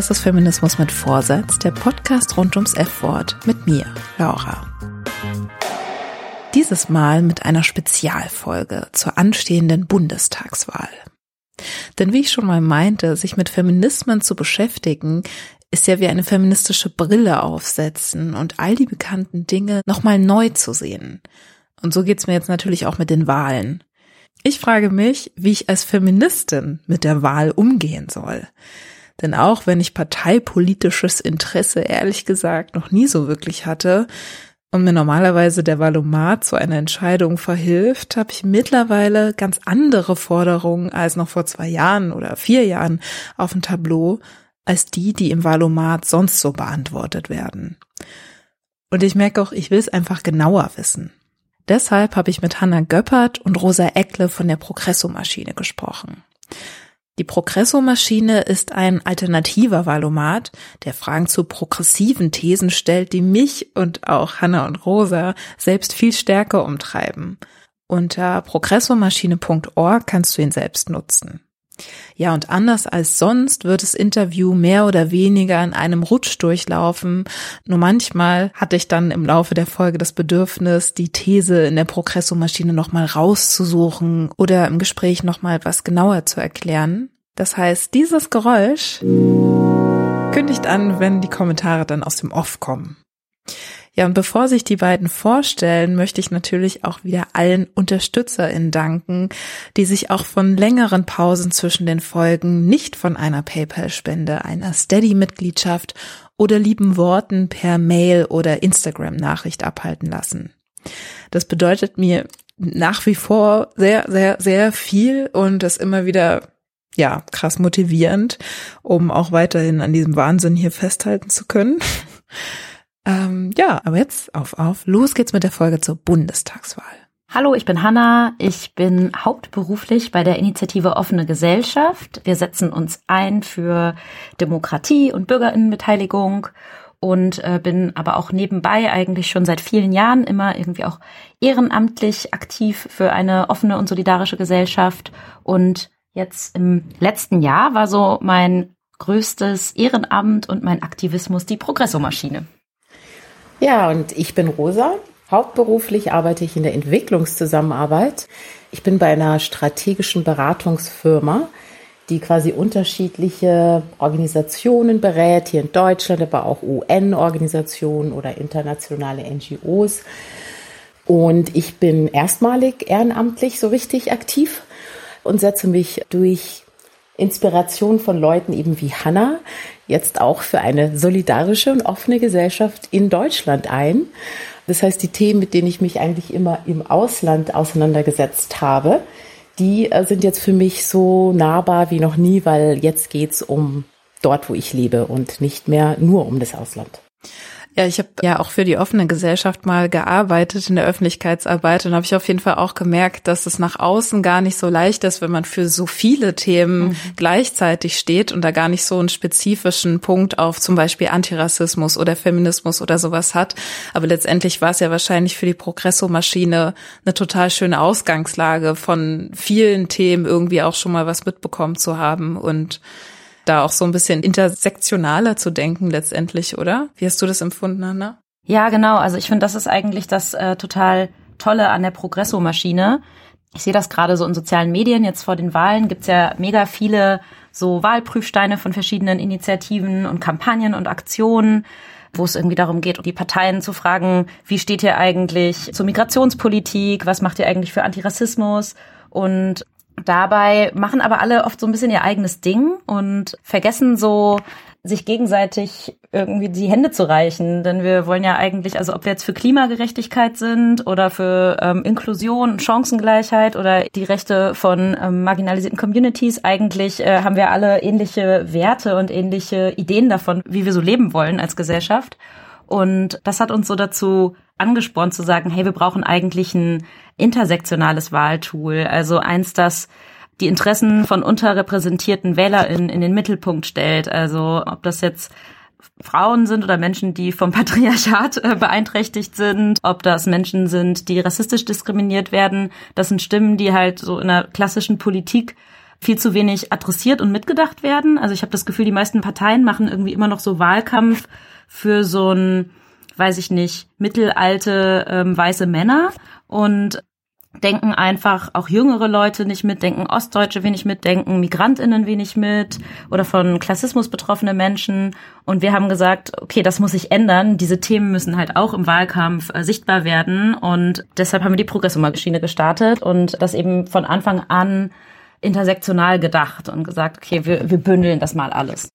Das ist Feminismus mit Vorsatz, der Podcast rund ums F-Wort mit mir, Laura. Dieses Mal mit einer Spezialfolge zur anstehenden Bundestagswahl. Denn wie ich schon mal meinte, sich mit Feminismen zu beschäftigen, ist ja wie eine feministische Brille aufsetzen und all die bekannten Dinge nochmal neu zu sehen. Und so geht's mir jetzt natürlich auch mit den Wahlen. Ich frage mich, wie ich als Feministin mit der Wahl umgehen soll. Denn auch wenn ich parteipolitisches Interesse ehrlich gesagt noch nie so wirklich hatte und mir normalerweise der Valomat zu einer Entscheidung verhilft, habe ich mittlerweile ganz andere Forderungen als noch vor zwei Jahren oder vier Jahren auf dem Tableau als die, die im Valomat sonst so beantwortet werden. Und ich merke auch, ich will es einfach genauer wissen. Deshalb habe ich mit Hanna Göppert und Rosa Eckle von der Progresso-Maschine gesprochen. Die Progresso-Maschine ist ein alternativer Valomat, der Fragen zu progressiven Thesen stellt, die mich und auch Hanna und Rosa selbst viel stärker umtreiben. Unter progressomaschine.org kannst du ihn selbst nutzen. Ja, und anders als sonst wird das Interview mehr oder weniger in einem Rutsch durchlaufen. Nur manchmal hatte ich dann im Laufe der Folge das Bedürfnis, die These in der Progresso-Maschine nochmal rauszusuchen oder im Gespräch nochmal was genauer zu erklären. Das heißt, dieses Geräusch kündigt an, wenn die Kommentare dann aus dem Off kommen. Ja, und bevor sich die beiden vorstellen, möchte ich natürlich auch wieder allen UnterstützerInnen danken, die sich auch von längeren Pausen zwischen den Folgen nicht von einer PayPal-Spende, einer Steady-Mitgliedschaft oder lieben Worten per Mail oder Instagram-Nachricht abhalten lassen. Das bedeutet mir nach wie vor sehr, sehr, sehr viel und ist immer wieder ja, krass motivierend, um auch weiterhin an diesem Wahnsinn hier festhalten zu können. Ähm, ja, aber jetzt auf, auf. Los geht's mit der Folge zur Bundestagswahl. Hallo, ich bin Hanna. Ich bin hauptberuflich bei der Initiative Offene Gesellschaft. Wir setzen uns ein für Demokratie und Bürgerinnenbeteiligung und äh, bin aber auch nebenbei eigentlich schon seit vielen Jahren immer irgendwie auch ehrenamtlich aktiv für eine offene und solidarische Gesellschaft. Und jetzt im letzten Jahr war so mein größtes Ehrenamt und mein Aktivismus die Progressomaschine. Ja, und ich bin Rosa. Hauptberuflich arbeite ich in der Entwicklungszusammenarbeit. Ich bin bei einer strategischen Beratungsfirma, die quasi unterschiedliche Organisationen berät, hier in Deutschland, aber auch UN-Organisationen oder internationale NGOs. Und ich bin erstmalig ehrenamtlich so richtig aktiv und setze mich durch Inspiration von Leuten eben wie Hannah jetzt auch für eine solidarische und offene Gesellschaft in Deutschland ein. Das heißt, die Themen, mit denen ich mich eigentlich immer im Ausland auseinandergesetzt habe, die äh, sind jetzt für mich so nahbar wie noch nie, weil jetzt geht's um dort, wo ich lebe und nicht mehr nur um das Ausland. Ja, ich habe ja auch für die offene Gesellschaft mal gearbeitet in der Öffentlichkeitsarbeit und habe ich auf jeden Fall auch gemerkt, dass es nach außen gar nicht so leicht ist, wenn man für so viele Themen mhm. gleichzeitig steht und da gar nicht so einen spezifischen Punkt auf zum Beispiel Antirassismus oder Feminismus oder sowas hat. Aber letztendlich war es ja wahrscheinlich für die Progresso-Maschine eine total schöne Ausgangslage von vielen Themen irgendwie auch schon mal was mitbekommen zu haben und da auch so ein bisschen intersektionaler zu denken letztendlich, oder? Wie hast du das empfunden, Anna? Ja, genau. Also ich finde, das ist eigentlich das äh, total Tolle an der Progresso-Maschine. Ich sehe das gerade so in sozialen Medien. Jetzt vor den Wahlen gibt's ja mega viele so Wahlprüfsteine von verschiedenen Initiativen und Kampagnen und Aktionen wo es irgendwie darum geht, die Parteien zu fragen, wie steht ihr eigentlich zur Migrationspolitik, was macht ihr eigentlich für Antirassismus? Und Dabei machen aber alle oft so ein bisschen ihr eigenes Ding und vergessen so, sich gegenseitig irgendwie die Hände zu reichen. Denn wir wollen ja eigentlich, also ob wir jetzt für Klimagerechtigkeit sind oder für ähm, Inklusion, Chancengleichheit oder die Rechte von ähm, marginalisierten Communities, eigentlich äh, haben wir alle ähnliche Werte und ähnliche Ideen davon, wie wir so leben wollen als Gesellschaft. Und das hat uns so dazu angespornt zu sagen, hey, wir brauchen eigentlich ein intersektionales Wahltool, also eins, das die Interessen von unterrepräsentierten WählerInnen in den Mittelpunkt stellt. Also ob das jetzt Frauen sind oder Menschen, die vom Patriarchat äh, beeinträchtigt sind, ob das Menschen sind, die rassistisch diskriminiert werden. Das sind Stimmen, die halt so in der klassischen Politik viel zu wenig adressiert und mitgedacht werden. Also ich habe das Gefühl, die meisten Parteien machen irgendwie immer noch so Wahlkampf für so ein, weiß ich nicht, mittelalte ähm, weiße Männer und denken einfach auch jüngere Leute nicht mit, denken Ostdeutsche wenig mit, denken Migrantinnen wenig mit oder von Klassismus betroffene Menschen. Und wir haben gesagt, okay, das muss sich ändern. Diese Themen müssen halt auch im Wahlkampf äh, sichtbar werden. Und deshalb haben wir die Progressummaschine gestartet und das eben von Anfang an intersektional gedacht und gesagt, okay, wir, wir bündeln das mal alles.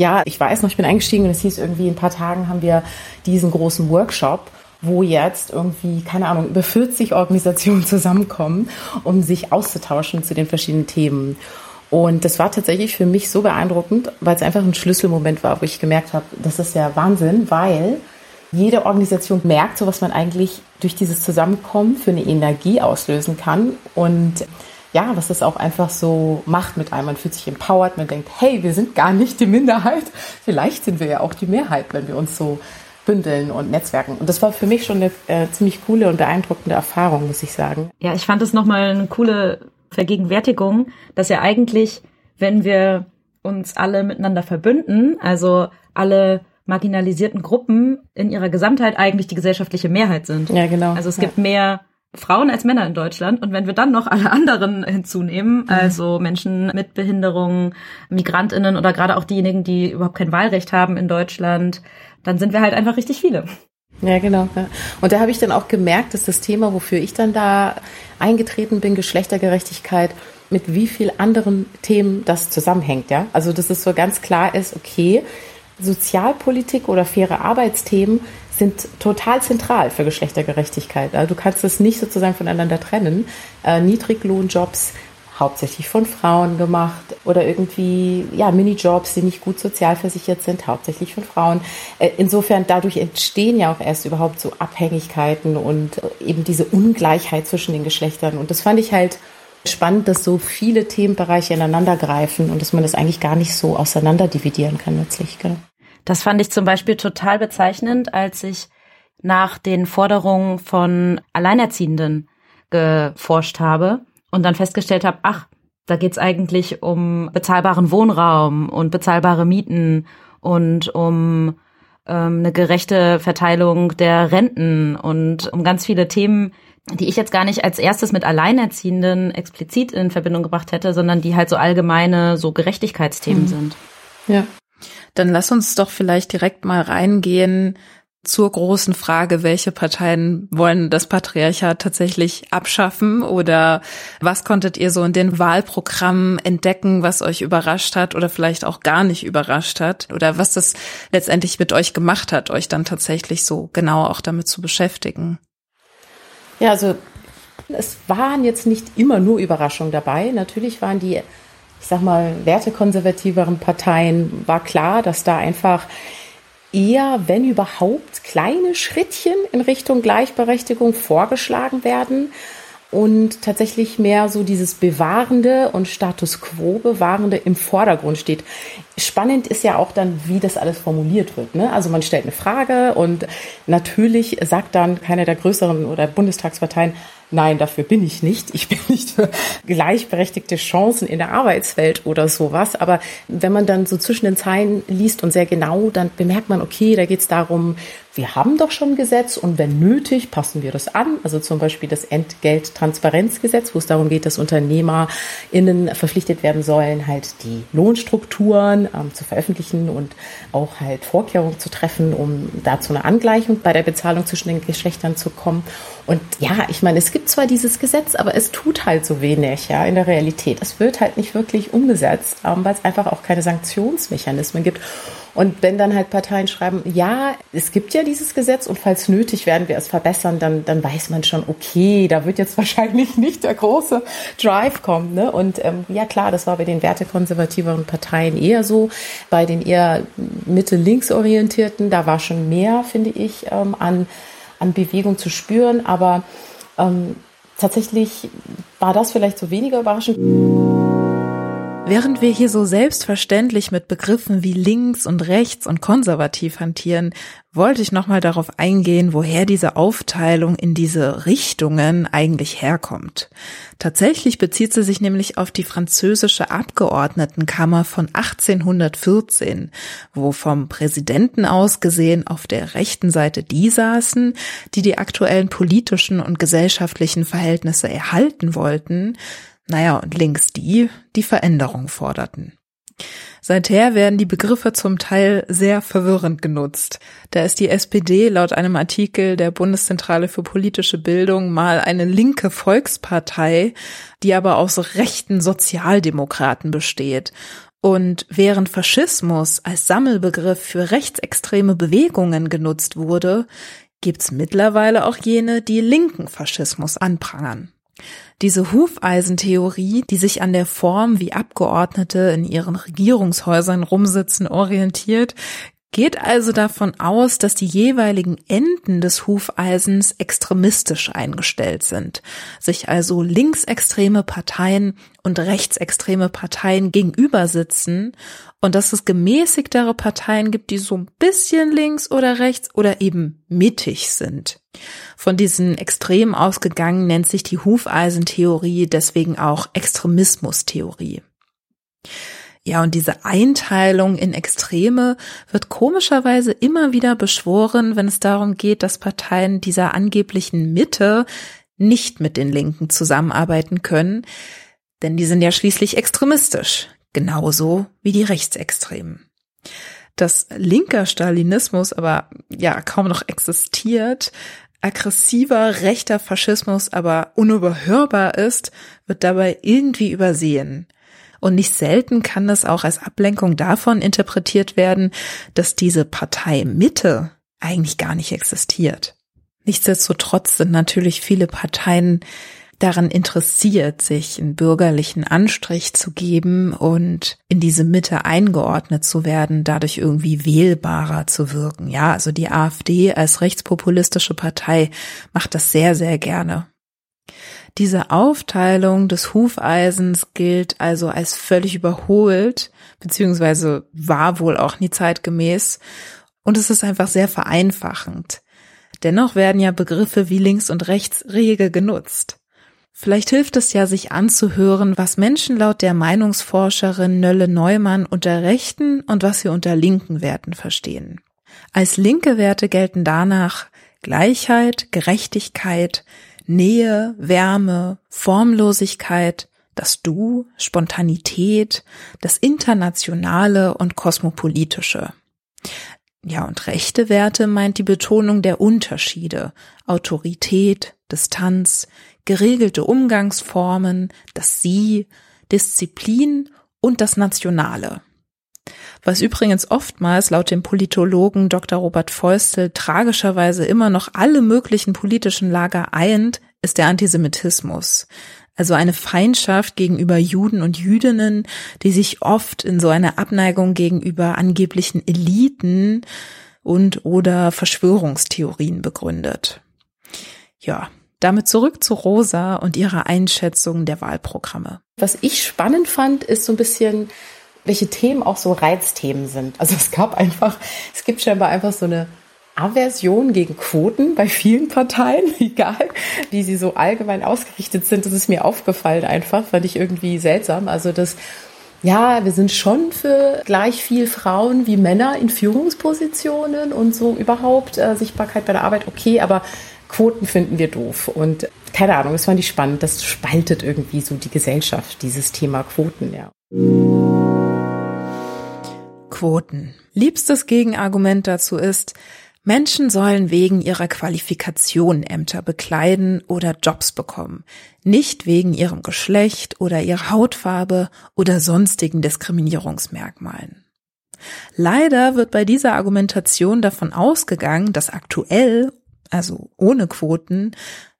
Ja, ich weiß noch, ich bin eingestiegen und es hieß irgendwie, in ein paar Tagen haben wir diesen großen Workshop wo jetzt irgendwie, keine Ahnung, über 40 Organisationen zusammenkommen, um sich auszutauschen zu den verschiedenen Themen. Und das war tatsächlich für mich so beeindruckend, weil es einfach ein Schlüsselmoment war, wo ich gemerkt habe, das ist ja Wahnsinn, weil jede Organisation merkt, so was man eigentlich durch dieses Zusammenkommen für eine Energie auslösen kann und ja, was das auch einfach so macht mit einem. Man fühlt sich empowered, man denkt, hey, wir sind gar nicht die Minderheit. Vielleicht sind wir ja auch die Mehrheit, wenn wir uns so bündeln und netzwerken. Und das war für mich schon eine äh, ziemlich coole und beeindruckende Erfahrung, muss ich sagen. Ja, ich fand es nochmal eine coole Vergegenwärtigung, dass ja eigentlich, wenn wir uns alle miteinander verbünden, also alle marginalisierten Gruppen in ihrer Gesamtheit eigentlich die gesellschaftliche Mehrheit sind. Ja, genau. Also es ja. gibt mehr Frauen als Männer in Deutschland. Und wenn wir dann noch alle anderen hinzunehmen, mhm. also Menschen mit Behinderungen, Migrantinnen oder gerade auch diejenigen, die überhaupt kein Wahlrecht haben in Deutschland, dann sind wir halt einfach richtig viele. Ja, genau. Ja. Und da habe ich dann auch gemerkt, dass das Thema, wofür ich dann da eingetreten bin, Geschlechtergerechtigkeit, mit wie viel anderen Themen das zusammenhängt, ja. Also, dass es so ganz klar ist, okay, Sozialpolitik oder faire Arbeitsthemen sind total zentral für Geschlechtergerechtigkeit. Also du kannst es nicht sozusagen voneinander trennen. Äh, Niedriglohnjobs hauptsächlich von Frauen gemacht oder irgendwie ja Minijobs, die nicht gut sozialversichert sind, hauptsächlich von Frauen. Äh, insofern dadurch entstehen ja auch erst überhaupt so Abhängigkeiten und eben diese Ungleichheit zwischen den Geschlechtern. Und das fand ich halt spannend, dass so viele Themenbereiche ineinander greifen und dass man das eigentlich gar nicht so auseinander dividieren kann letztlich. Genau. Das fand ich zum Beispiel total bezeichnend, als ich nach den Forderungen von Alleinerziehenden geforscht habe und dann festgestellt habe, ach, da geht's eigentlich um bezahlbaren Wohnraum und bezahlbare Mieten und um ähm, eine gerechte Verteilung der Renten und um ganz viele Themen, die ich jetzt gar nicht als erstes mit Alleinerziehenden explizit in Verbindung gebracht hätte, sondern die halt so allgemeine, so Gerechtigkeitsthemen mhm. sind. Ja. Dann lass uns doch vielleicht direkt mal reingehen zur großen Frage, welche Parteien wollen das Patriarchat tatsächlich abschaffen oder was konntet ihr so in den Wahlprogrammen entdecken, was euch überrascht hat oder vielleicht auch gar nicht überrascht hat oder was das letztendlich mit euch gemacht hat, euch dann tatsächlich so genau auch damit zu beschäftigen? Ja, also es waren jetzt nicht immer nur Überraschungen dabei. Natürlich waren die, ich sag mal, wertekonservativeren Parteien, war klar, dass da einfach eher, wenn überhaupt, kleine Schrittchen in Richtung Gleichberechtigung vorgeschlagen werden und tatsächlich mehr so dieses Bewahrende und Status quo Bewahrende im Vordergrund steht. Spannend ist ja auch dann, wie das alles formuliert wird. Ne? Also man stellt eine Frage und natürlich sagt dann keiner der größeren oder Bundestagsparteien, nein, dafür bin ich nicht. Ich bin nicht für gleichberechtigte Chancen in der Arbeitswelt oder sowas. Aber wenn man dann so zwischen den Zeilen liest und sehr genau, dann bemerkt man, okay, da geht es darum, wir haben doch schon Gesetz und wenn nötig, passen wir das an. Also zum Beispiel das Entgelttransparenzgesetz, wo es darum geht, dass UnternehmerInnen verpflichtet werden sollen, halt die Lohnstrukturen ähm, zu veröffentlichen und auch halt Vorkehrungen zu treffen, um da zu einer Angleichung bei der Bezahlung zwischen den Geschlechtern zu kommen. Und ja, ich meine, es gibt zwar dieses Gesetz, aber es tut halt so wenig, ja, in der Realität. Es wird halt nicht wirklich umgesetzt, ähm, weil es einfach auch keine Sanktionsmechanismen gibt. Und wenn dann halt Parteien schreiben, ja, es gibt ja dieses Gesetz und falls nötig werden wir es verbessern, dann, dann weiß man schon, okay, da wird jetzt wahrscheinlich nicht der große Drive kommen. Ne? Und ähm, ja klar, das war bei den wertekonservativeren Parteien eher so. Bei den eher Mitte-Links orientierten, da war schon mehr, finde ich, ähm, an, an Bewegung zu spüren. Aber ähm, tatsächlich war das vielleicht so weniger überraschend. Während wir hier so selbstverständlich mit Begriffen wie links und rechts und konservativ hantieren, wollte ich nochmal darauf eingehen, woher diese Aufteilung in diese Richtungen eigentlich herkommt. Tatsächlich bezieht sie sich nämlich auf die französische Abgeordnetenkammer von 1814, wo vom Präsidenten aus gesehen auf der rechten Seite die saßen, die die aktuellen politischen und gesellschaftlichen Verhältnisse erhalten wollten, naja, und links die, die Veränderung forderten. Seither werden die Begriffe zum Teil sehr verwirrend genutzt. Da ist die SPD laut einem Artikel der Bundeszentrale für politische Bildung mal eine linke Volkspartei, die aber aus rechten Sozialdemokraten besteht. Und während Faschismus als Sammelbegriff für rechtsextreme Bewegungen genutzt wurde, gibt's mittlerweile auch jene, die linken Faschismus anprangern. Diese Hufeisentheorie, die sich an der Form, wie Abgeordnete in ihren Regierungshäusern rumsitzen, orientiert, geht also davon aus, dass die jeweiligen Enden des Hufeisens extremistisch eingestellt sind, sich also linksextreme Parteien und rechtsextreme Parteien gegenüber sitzen und dass es gemäßigtere Parteien gibt, die so ein bisschen links oder rechts oder eben mittig sind. Von diesen Extremen ausgegangen nennt sich die Hufeisentheorie deswegen auch Extremismustheorie. Ja, und diese Einteilung in Extreme wird komischerweise immer wieder beschworen, wenn es darum geht, dass Parteien dieser angeblichen Mitte nicht mit den Linken zusammenarbeiten können, denn die sind ja schließlich extremistisch, genauso wie die Rechtsextremen. Dass linker Stalinismus aber ja kaum noch existiert, aggressiver rechter Faschismus aber unüberhörbar ist, wird dabei irgendwie übersehen. Und nicht selten kann das auch als Ablenkung davon interpretiert werden, dass diese Partei Mitte eigentlich gar nicht existiert. Nichtsdestotrotz sind natürlich viele Parteien daran interessiert, sich einen bürgerlichen Anstrich zu geben und in diese Mitte eingeordnet zu werden, dadurch irgendwie wählbarer zu wirken. Ja, also die AfD als rechtspopulistische Partei macht das sehr, sehr gerne. Diese Aufteilung des Hufeisens gilt also als völlig überholt, beziehungsweise war wohl auch nie zeitgemäß. Und es ist einfach sehr vereinfachend. Dennoch werden ja Begriffe wie links und rechts rege genutzt. Vielleicht hilft es ja, sich anzuhören, was Menschen laut der Meinungsforscherin Nölle Neumann unter rechten und was sie unter linken Werten verstehen. Als linke Werte gelten danach Gleichheit, Gerechtigkeit, Nähe, Wärme, Formlosigkeit, das Du, Spontanität, das Internationale und Kosmopolitische. Ja, und rechte Werte meint die Betonung der Unterschiede, Autorität, Distanz, geregelte Umgangsformen, das Sie, Disziplin und das Nationale. Was übrigens oftmals laut dem Politologen Dr. Robert Feustel tragischerweise immer noch alle möglichen politischen Lager eint, ist der Antisemitismus. Also eine Feindschaft gegenüber Juden und Jüdinnen, die sich oft in so einer Abneigung gegenüber angeblichen Eliten und oder Verschwörungstheorien begründet. Ja, damit zurück zu Rosa und ihrer Einschätzung der Wahlprogramme. Was ich spannend fand, ist so ein bisschen, welche Themen auch so Reizthemen sind. Also es gab einfach, es gibt scheinbar einfach so eine Aversion gegen Quoten bei vielen Parteien, egal wie sie so allgemein ausgerichtet sind. Das ist mir aufgefallen einfach, fand ich irgendwie seltsam. Also das ja, wir sind schon für gleich viel Frauen wie Männer in Führungspositionen und so überhaupt äh, Sichtbarkeit bei der Arbeit okay, aber Quoten finden wir doof. Und keine Ahnung, das fand ich spannend. Das spaltet irgendwie so die Gesellschaft, dieses Thema Quoten, ja. Quoten. Liebstes Gegenargument dazu ist, Menschen sollen wegen ihrer Qualifikation Ämter bekleiden oder Jobs bekommen, nicht wegen ihrem Geschlecht oder ihrer Hautfarbe oder sonstigen Diskriminierungsmerkmalen. Leider wird bei dieser Argumentation davon ausgegangen, dass aktuell also ohne Quoten,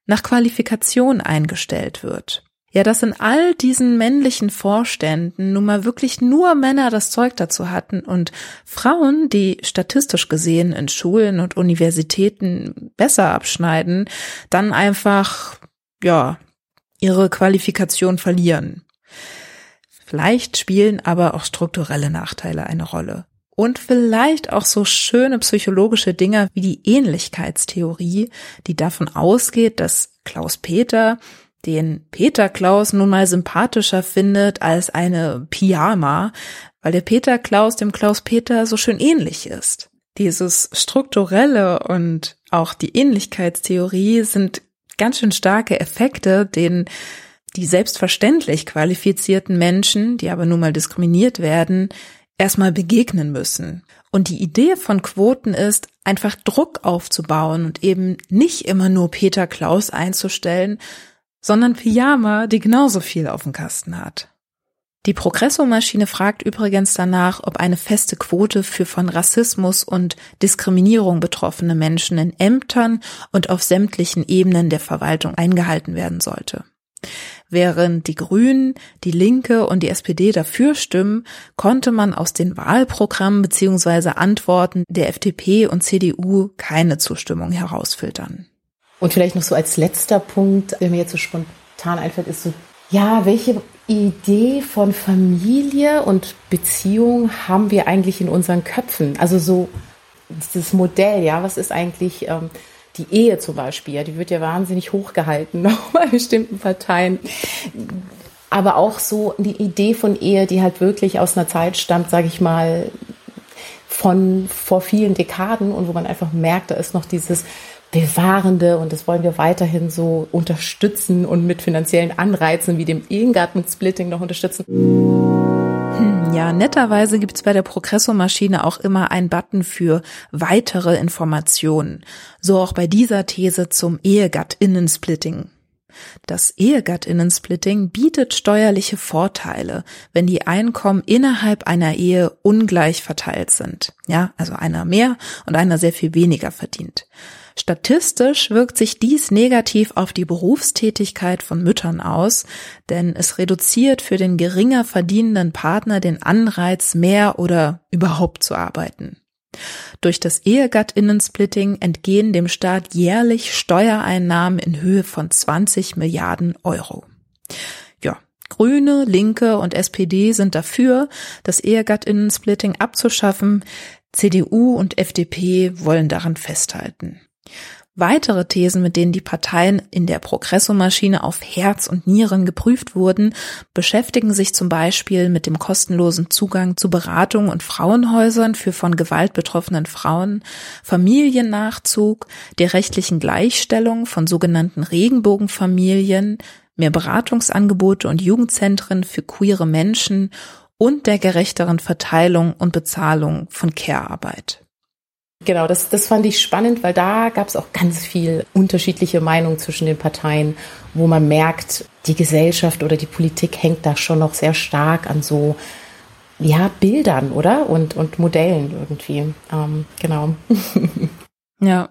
nach Qualifikation eingestellt wird. Ja, dass in all diesen männlichen Vorständen nun mal wirklich nur Männer das Zeug dazu hatten und Frauen, die statistisch gesehen in Schulen und Universitäten besser abschneiden, dann einfach, ja, ihre Qualifikation verlieren. Vielleicht spielen aber auch strukturelle Nachteile eine Rolle. Und vielleicht auch so schöne psychologische Dinge wie die Ähnlichkeitstheorie, die davon ausgeht, dass Klaus Peter den Peter Klaus nun mal sympathischer findet als eine Pyjama, weil der Peter Klaus dem Klaus Peter so schön ähnlich ist. Dieses strukturelle und auch die Ähnlichkeitstheorie sind ganz schön starke Effekte, denen die selbstverständlich qualifizierten Menschen, die aber nun mal diskriminiert werden, erstmal begegnen müssen. Und die Idee von Quoten ist, einfach Druck aufzubauen und eben nicht immer nur Peter Klaus einzustellen, sondern Pyjama, die genauso viel auf dem Kasten hat. Die Progresso-Maschine fragt übrigens danach, ob eine feste Quote für von Rassismus und Diskriminierung betroffene Menschen in Ämtern und auf sämtlichen Ebenen der Verwaltung eingehalten werden sollte. Während die Grünen, die Linke und die SPD dafür stimmen, konnte man aus den Wahlprogrammen bzw. Antworten der FDP und CDU keine Zustimmung herausfiltern. Und vielleicht noch so als letzter Punkt, der mir jetzt so spontan einfällt, ist so, ja, welche Idee von Familie und Beziehung haben wir eigentlich in unseren Köpfen? Also so dieses Modell, ja, was ist eigentlich ähm, die Ehe zum Beispiel? Ja, die wird ja wahnsinnig hochgehalten noch bei bestimmten Parteien. Aber auch so die Idee von Ehe, die halt wirklich aus einer Zeit stammt, sage ich mal, von vor vielen Dekaden und wo man einfach merkt, da ist noch dieses Bewahrende und das wollen wir weiterhin so unterstützen und mit finanziellen Anreizen wie dem Ehegattensplitting noch unterstützen. Ja, netterweise gibt's bei der Progresso-Maschine auch immer einen Button für weitere Informationen. So auch bei dieser These zum Ehegattinnensplitting. Das Ehegattinnensplitting bietet steuerliche Vorteile, wenn die Einkommen innerhalb einer Ehe ungleich verteilt sind. Ja, also einer mehr und einer sehr viel weniger verdient. Statistisch wirkt sich dies negativ auf die Berufstätigkeit von Müttern aus, denn es reduziert für den geringer verdienenden Partner den Anreiz, mehr oder überhaupt zu arbeiten. Durch das Ehegattinnensplitting entgehen dem Staat jährlich Steuereinnahmen in Höhe von 20 Milliarden Euro. Ja, Grüne, Linke und SPD sind dafür, das Ehegattinnensplitting abzuschaffen. CDU und FDP wollen daran festhalten. Weitere Thesen, mit denen die Parteien in der Progresso-Maschine auf Herz und Nieren geprüft wurden, beschäftigen sich zum Beispiel mit dem kostenlosen Zugang zu Beratung und Frauenhäusern für von Gewalt betroffenen Frauen, Familiennachzug, der rechtlichen Gleichstellung von sogenannten Regenbogenfamilien, mehr Beratungsangebote und Jugendzentren für queere Menschen und der gerechteren Verteilung und Bezahlung von Care-Arbeit. Genau, das, das fand ich spannend, weil da gab es auch ganz viel unterschiedliche Meinungen zwischen den Parteien, wo man merkt, die Gesellschaft oder die Politik hängt da schon noch sehr stark an so ja Bildern, oder und und Modellen irgendwie. Ähm, genau. ja.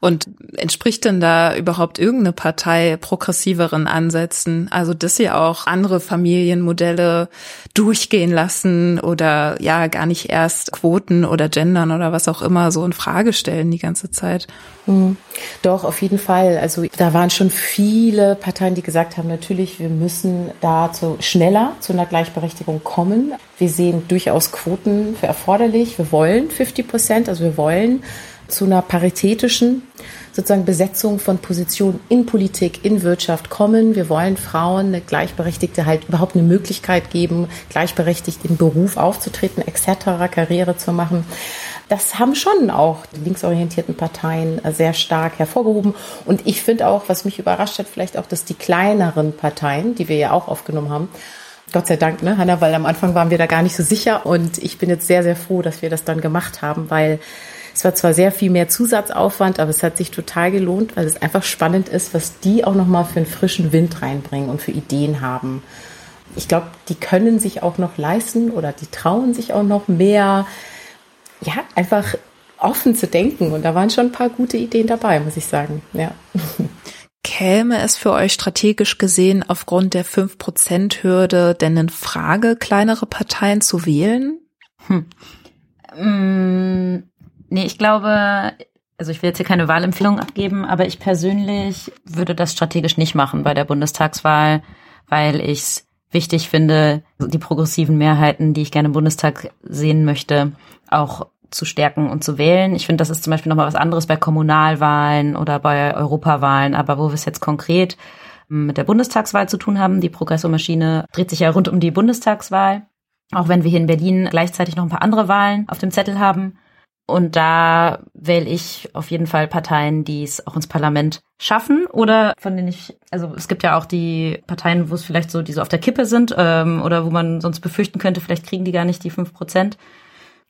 Und entspricht denn da überhaupt irgendeine Partei progressiveren Ansätzen? Also, dass sie auch andere Familienmodelle durchgehen lassen oder ja gar nicht erst Quoten oder Gendern oder was auch immer so in Frage stellen die ganze Zeit. Mhm. Doch, auf jeden Fall. Also da waren schon viele Parteien, die gesagt haben, natürlich, wir müssen dazu schneller zu einer Gleichberechtigung kommen. Wir sehen durchaus Quoten für erforderlich. Wir wollen 50 Prozent, also wir wollen zu einer paritätischen sozusagen Besetzung von Positionen in Politik, in Wirtschaft kommen. Wir wollen Frauen eine gleichberechtigte halt überhaupt eine Möglichkeit geben, gleichberechtigt im Beruf aufzutreten, etc., Karriere zu machen. Das haben schon auch die linksorientierten Parteien sehr stark hervorgehoben. Und ich finde auch, was mich überrascht hat, vielleicht auch, dass die kleineren Parteien, die wir ja auch aufgenommen haben, Gott sei Dank, ne, Hanna, weil am Anfang waren wir da gar nicht so sicher und ich bin jetzt sehr, sehr froh, dass wir das dann gemacht haben, weil es war zwar sehr viel mehr Zusatzaufwand, aber es hat sich total gelohnt, weil es einfach spannend ist, was die auch nochmal für einen frischen Wind reinbringen und für Ideen haben. Ich glaube, die können sich auch noch leisten oder die trauen sich auch noch mehr, ja, einfach offen zu denken. Und da waren schon ein paar gute Ideen dabei, muss ich sagen. Ja. Käme es für euch strategisch gesehen aufgrund der 5%-Hürde denn in Frage, kleinere Parteien zu wählen? Hm. Nee, ich glaube, also ich will jetzt hier keine Wahlempfehlung abgeben, aber ich persönlich würde das strategisch nicht machen bei der Bundestagswahl, weil ich es wichtig finde, die progressiven Mehrheiten, die ich gerne im Bundestag sehen möchte, auch zu stärken und zu wählen. Ich finde, das ist zum Beispiel nochmal was anderes bei Kommunalwahlen oder bei Europawahlen, aber wo wir es jetzt konkret mit der Bundestagswahl zu tun haben, die Progressomaschine dreht sich ja rund um die Bundestagswahl, auch wenn wir hier in Berlin gleichzeitig noch ein paar andere Wahlen auf dem Zettel haben. Und da wähle ich auf jeden Fall Parteien, die es auch ins Parlament schaffen oder von denen ich, also es gibt ja auch die Parteien, wo es vielleicht so, die so auf der Kippe sind ähm, oder wo man sonst befürchten könnte, vielleicht kriegen die gar nicht die fünf Prozent.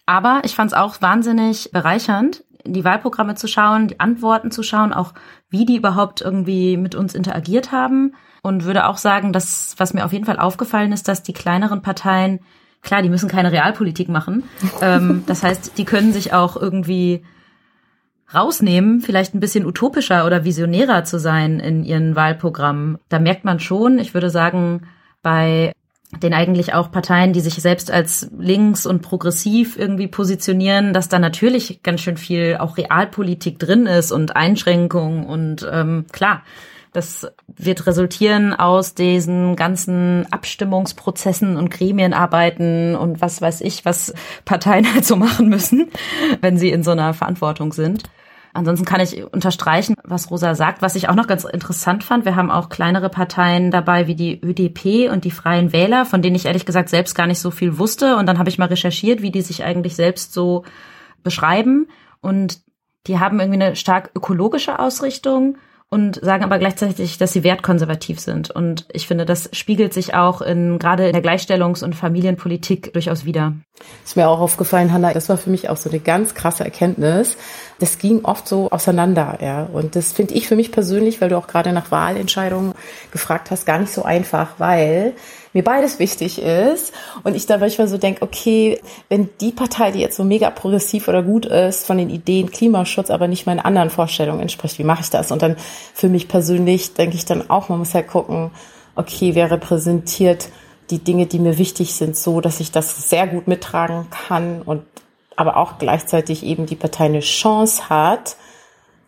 Aber ich fand es auch wahnsinnig bereichernd, die Wahlprogramme zu schauen, die Antworten zu schauen, auch wie die überhaupt irgendwie mit uns interagiert haben. Und würde auch sagen, dass, was mir auf jeden Fall aufgefallen ist, dass die kleineren Parteien, klar, die müssen keine Realpolitik machen. ähm, das heißt, die können sich auch irgendwie rausnehmen, vielleicht ein bisschen utopischer oder visionärer zu sein in ihren Wahlprogrammen. Da merkt man schon, ich würde sagen, bei den eigentlich auch Parteien, die sich selbst als links und progressiv irgendwie positionieren, dass da natürlich ganz schön viel auch Realpolitik drin ist und Einschränkungen und ähm, klar, das wird resultieren aus diesen ganzen Abstimmungsprozessen und Gremienarbeiten und was weiß ich, was Parteien halt so machen müssen, wenn sie in so einer Verantwortung sind. Ansonsten kann ich unterstreichen, was Rosa sagt. Was ich auch noch ganz interessant fand, wir haben auch kleinere Parteien dabei wie die ÖDP und die Freien Wähler, von denen ich ehrlich gesagt selbst gar nicht so viel wusste. Und dann habe ich mal recherchiert, wie die sich eigentlich selbst so beschreiben. Und die haben irgendwie eine stark ökologische Ausrichtung und sagen aber gleichzeitig, dass sie wertkonservativ sind. Und ich finde, das spiegelt sich auch in gerade in der Gleichstellungs- und Familienpolitik durchaus wieder. Ist mir auch aufgefallen, Hanna, das war für mich auch so eine ganz krasse Erkenntnis. Das ging oft so auseinander, ja. Und das finde ich für mich persönlich, weil du auch gerade nach Wahlentscheidungen gefragt hast, gar nicht so einfach, weil mir beides wichtig ist und ich da manchmal so denke, okay, wenn die Partei, die jetzt so mega progressiv oder gut ist von den Ideen Klimaschutz, aber nicht meinen anderen Vorstellungen entspricht, wie mache ich das? Und dann für mich persönlich denke ich dann auch, man muss halt gucken, okay, wer repräsentiert die Dinge, die mir wichtig sind, so, dass ich das sehr gut mittragen kann und aber auch gleichzeitig eben die Partei eine Chance hat,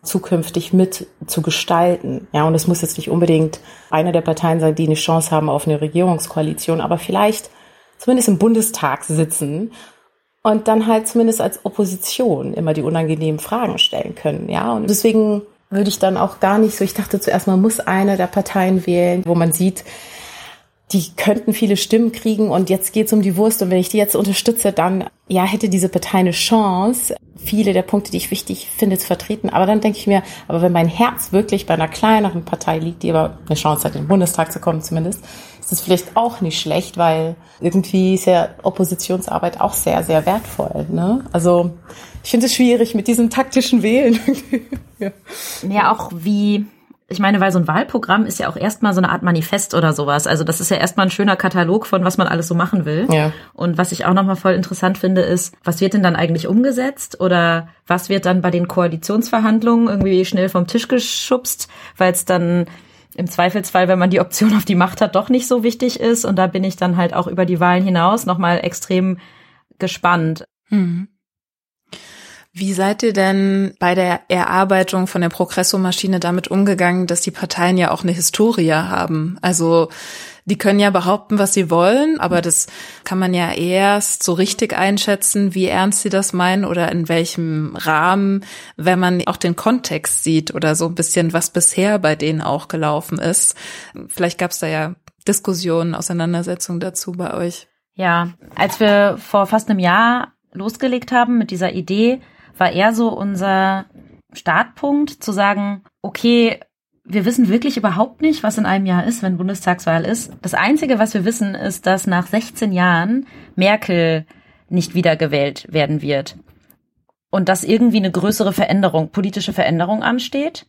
zukünftig mit zu gestalten. Ja, und es muss jetzt nicht unbedingt eine der Parteien sein, die eine Chance haben auf eine Regierungskoalition, aber vielleicht zumindest im Bundestag sitzen und dann halt zumindest als Opposition immer die unangenehmen Fragen stellen können. Ja, und deswegen würde ich dann auch gar nicht so, ich dachte zuerst, man muss eine der Parteien wählen, wo man sieht, die könnten viele Stimmen kriegen und jetzt geht's um die Wurst und wenn ich die jetzt unterstütze, dann ja hätte diese Partei eine Chance, viele der Punkte, die ich wichtig finde, zu vertreten. Aber dann denke ich mir, aber wenn mein Herz wirklich bei einer kleineren Partei liegt, die aber eine Chance hat, in den Bundestag zu kommen zumindest, ist das vielleicht auch nicht schlecht, weil irgendwie ist ja Oppositionsarbeit auch sehr, sehr wertvoll. Ne? Also ich finde es schwierig mit diesem taktischen Wählen. ja. ja, auch wie ich meine, weil so ein Wahlprogramm ist ja auch erstmal so eine Art Manifest oder sowas. Also das ist ja erstmal ein schöner Katalog von, was man alles so machen will. Ja. Und was ich auch nochmal voll interessant finde, ist, was wird denn dann eigentlich umgesetzt oder was wird dann bei den Koalitionsverhandlungen irgendwie schnell vom Tisch geschubst, weil es dann im Zweifelsfall, wenn man die Option auf die Macht hat, doch nicht so wichtig ist. Und da bin ich dann halt auch über die Wahlen hinaus nochmal extrem gespannt. Mhm. Wie seid ihr denn bei der Erarbeitung von der Progresso-Maschine damit umgegangen, dass die Parteien ja auch eine Historie haben? Also die können ja behaupten, was sie wollen, aber das kann man ja erst so richtig einschätzen, wie ernst sie das meinen oder in welchem Rahmen, wenn man auch den Kontext sieht oder so ein bisschen, was bisher bei denen auch gelaufen ist. Vielleicht gab es da ja Diskussionen, Auseinandersetzungen dazu bei euch. Ja, als wir vor fast einem Jahr losgelegt haben mit dieser Idee, war eher so unser Startpunkt zu sagen, okay, wir wissen wirklich überhaupt nicht, was in einem Jahr ist, wenn Bundestagswahl ist. Das Einzige, was wir wissen, ist, dass nach 16 Jahren Merkel nicht wiedergewählt werden wird. Und dass irgendwie eine größere Veränderung, politische Veränderung ansteht.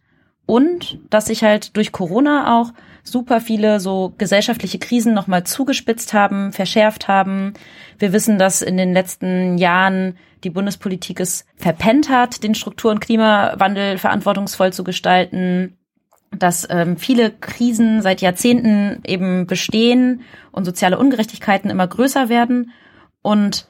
Und dass sich halt durch Corona auch super viele so gesellschaftliche Krisen nochmal zugespitzt haben, verschärft haben. Wir wissen, dass in den letzten Jahren die Bundespolitik es verpennt hat, den Struktur- und Klimawandel verantwortungsvoll zu gestalten, dass ähm, viele Krisen seit Jahrzehnten eben bestehen und soziale Ungerechtigkeiten immer größer werden. Und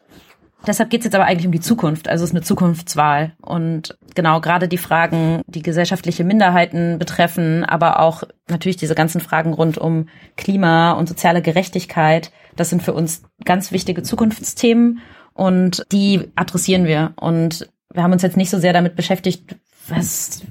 Deshalb geht es jetzt aber eigentlich um die Zukunft. Also es ist eine Zukunftswahl. Und genau, gerade die Fragen, die gesellschaftliche Minderheiten betreffen, aber auch natürlich diese ganzen Fragen rund um Klima und soziale Gerechtigkeit, das sind für uns ganz wichtige Zukunftsthemen und die adressieren wir. Und wir haben uns jetzt nicht so sehr damit beschäftigt, was,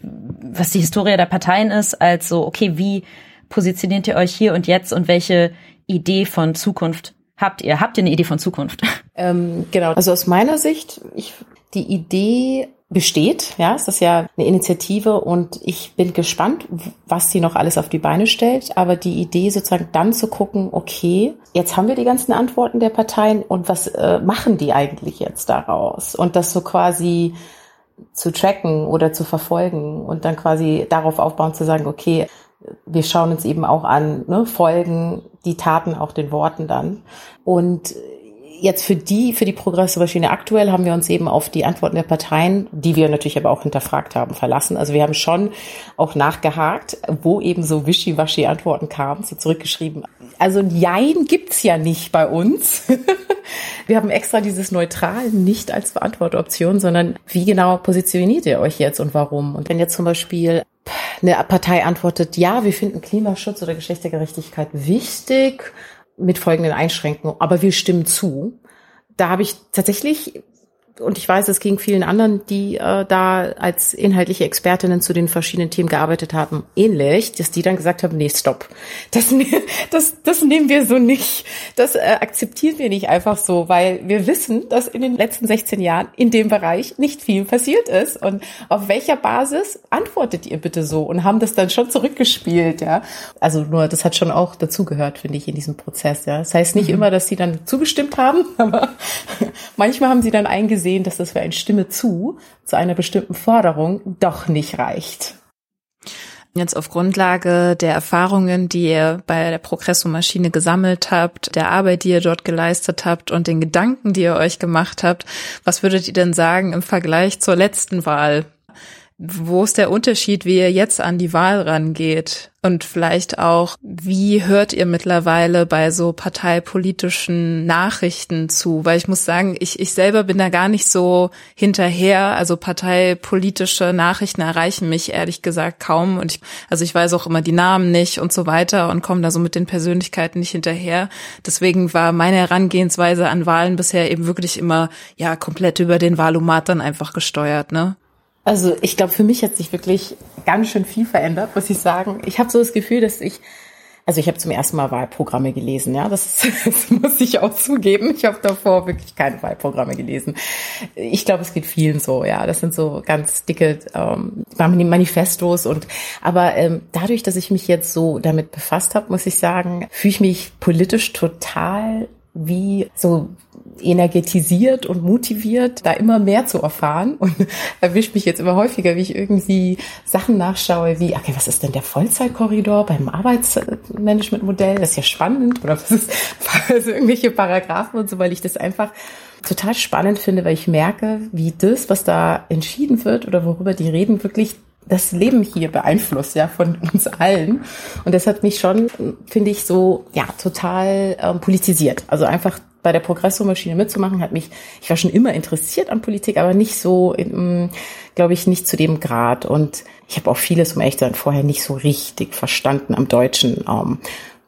was die Historie der Parteien ist, als so, okay, wie positioniert ihr euch hier und jetzt und welche Idee von Zukunft habt ihr? Habt ihr eine Idee von Zukunft? Ähm, genau. Also aus meiner Sicht, ich, die Idee besteht, ja, es ist ja eine Initiative und ich bin gespannt, was sie noch alles auf die Beine stellt. Aber die Idee sozusagen dann zu gucken, okay, jetzt haben wir die ganzen Antworten der Parteien und was äh, machen die eigentlich jetzt daraus? Und das so quasi zu tracken oder zu verfolgen und dann quasi darauf aufbauen zu sagen, okay, wir schauen uns eben auch an, ne, folgen die Taten auch den Worten dann. Und jetzt für die, für die Progressmaschine aktuell haben wir uns eben auf die Antworten der Parteien, die wir natürlich aber auch hinterfragt haben, verlassen. Also wir haben schon auch nachgehakt, wo eben so wischiwaschi Antworten kamen, so zurückgeschrieben. Also ein Jein gibt's ja nicht bei uns. wir haben extra dieses Neutral nicht als Beantwortoption, sondern wie genau positioniert ihr euch jetzt und warum? Und wenn jetzt zum Beispiel eine Partei antwortet, ja, wir finden Klimaschutz oder Geschlechtergerechtigkeit wichtig, mit folgenden Einschränkungen, aber wir stimmen zu. Da habe ich tatsächlich und ich weiß, es ging vielen anderen, die äh, da als inhaltliche Expertinnen zu den verschiedenen Themen gearbeitet haben, ähnlich, dass die dann gesagt haben, nee, stopp. Das, ne-, das, das nehmen wir so nicht. Das äh, akzeptieren wir nicht einfach so, weil wir wissen, dass in den letzten 16 Jahren in dem Bereich nicht viel passiert ist. Und auf welcher Basis antwortet ihr bitte so? Und haben das dann schon zurückgespielt, ja. Also nur, das hat schon auch dazugehört, finde ich, in diesem Prozess, ja. Das heißt nicht mhm. immer, dass sie dann zugestimmt haben, aber manchmal haben sie dann eingesehen, gesehen, dass das für ein Stimme zu zu einer bestimmten Forderung doch nicht reicht. Jetzt auf Grundlage der Erfahrungen, die ihr bei der Progresso-Maschine gesammelt habt, der Arbeit, die ihr dort geleistet habt und den Gedanken, die ihr euch gemacht habt, was würdet ihr denn sagen im Vergleich zur letzten Wahl? Wo ist der Unterschied, wie ihr jetzt an die Wahl rangeht? Und vielleicht auch, wie hört ihr mittlerweile bei so parteipolitischen Nachrichten zu? Weil ich muss sagen, ich, ich selber bin da gar nicht so hinterher. Also parteipolitische Nachrichten erreichen mich ehrlich gesagt kaum. Und ich, also ich weiß auch immer die Namen nicht und so weiter und komme da so mit den Persönlichkeiten nicht hinterher. Deswegen war meine Herangehensweise an Wahlen bisher eben wirklich immer, ja, komplett über den Wahlomat dann einfach gesteuert, ne? Also ich glaube, für mich hat sich wirklich ganz schön viel verändert, muss ich sagen. Ich habe so das Gefühl, dass ich, also ich habe zum ersten Mal Wahlprogramme gelesen, ja, das, das muss ich auch zugeben. Ich habe davor wirklich keine Wahlprogramme gelesen. Ich glaube, es geht vielen so, ja. Das sind so ganz dicke ähm, Manifestos und aber ähm, dadurch, dass ich mich jetzt so damit befasst habe, muss ich sagen, fühle ich mich politisch total wie so energetisiert und motiviert, da immer mehr zu erfahren und erwischt mich jetzt immer häufiger, wie ich irgendwie Sachen nachschaue, wie, okay, was ist denn der Vollzeitkorridor beim Arbeitsmanagementmodell? Das ist ja spannend oder was ist also irgendwelche Paragraphen und so, weil ich das einfach total spannend finde, weil ich merke, wie das, was da entschieden wird oder worüber die reden, wirklich das Leben hier beeinflusst, ja, von uns allen. Und das hat mich schon, finde ich, so, ja, total ähm, politisiert. Also einfach bei der Progresso-Maschine mitzumachen, hat mich, ich war schon immer interessiert an Politik, aber nicht so, glaube ich, nicht zu dem Grad. Und ich habe auch vieles, um echt zu sein, vorher nicht so richtig verstanden am deutschen ähm,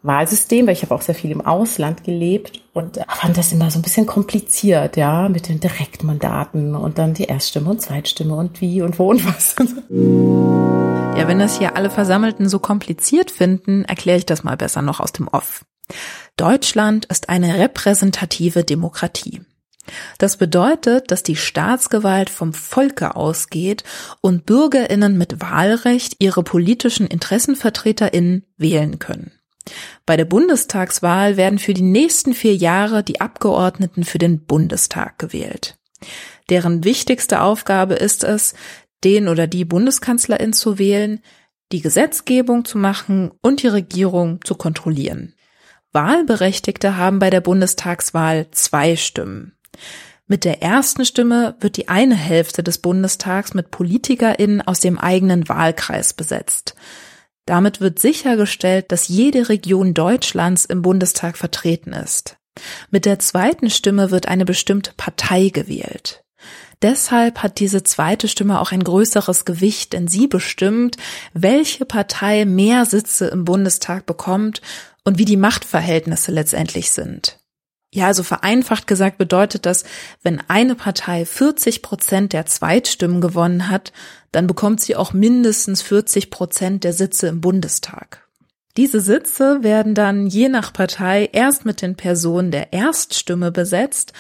Wahlsystem, weil ich habe auch sehr viel im Ausland gelebt und fand das immer so ein bisschen kompliziert, ja, mit den Direktmandaten und dann die Erststimme und Zweitstimme und wie und wo und was. Ja, wenn das hier alle Versammelten so kompliziert finden, erkläre ich das mal besser noch aus dem Off. Deutschland ist eine repräsentative Demokratie. Das bedeutet, dass die Staatsgewalt vom Volke ausgeht und Bürgerinnen mit Wahlrecht ihre politischen Interessenvertreterinnen wählen können. Bei der Bundestagswahl werden für die nächsten vier Jahre die Abgeordneten für den Bundestag gewählt. Deren wichtigste Aufgabe ist es, den oder die Bundeskanzlerin zu wählen, die Gesetzgebung zu machen und die Regierung zu kontrollieren. Wahlberechtigte haben bei der Bundestagswahl zwei Stimmen. Mit der ersten Stimme wird die eine Hälfte des Bundestags mit PolitikerInnen aus dem eigenen Wahlkreis besetzt. Damit wird sichergestellt, dass jede Region Deutschlands im Bundestag vertreten ist. Mit der zweiten Stimme wird eine bestimmte Partei gewählt. Deshalb hat diese zweite Stimme auch ein größeres Gewicht, denn sie bestimmt, welche Partei mehr Sitze im Bundestag bekommt und wie die Machtverhältnisse letztendlich sind. Ja, also vereinfacht gesagt bedeutet das, wenn eine Partei 40 Prozent der Zweitstimmen gewonnen hat, dann bekommt sie auch mindestens 40 Prozent der Sitze im Bundestag. Diese Sitze werden dann je nach Partei erst mit den Personen der Erststimme besetzt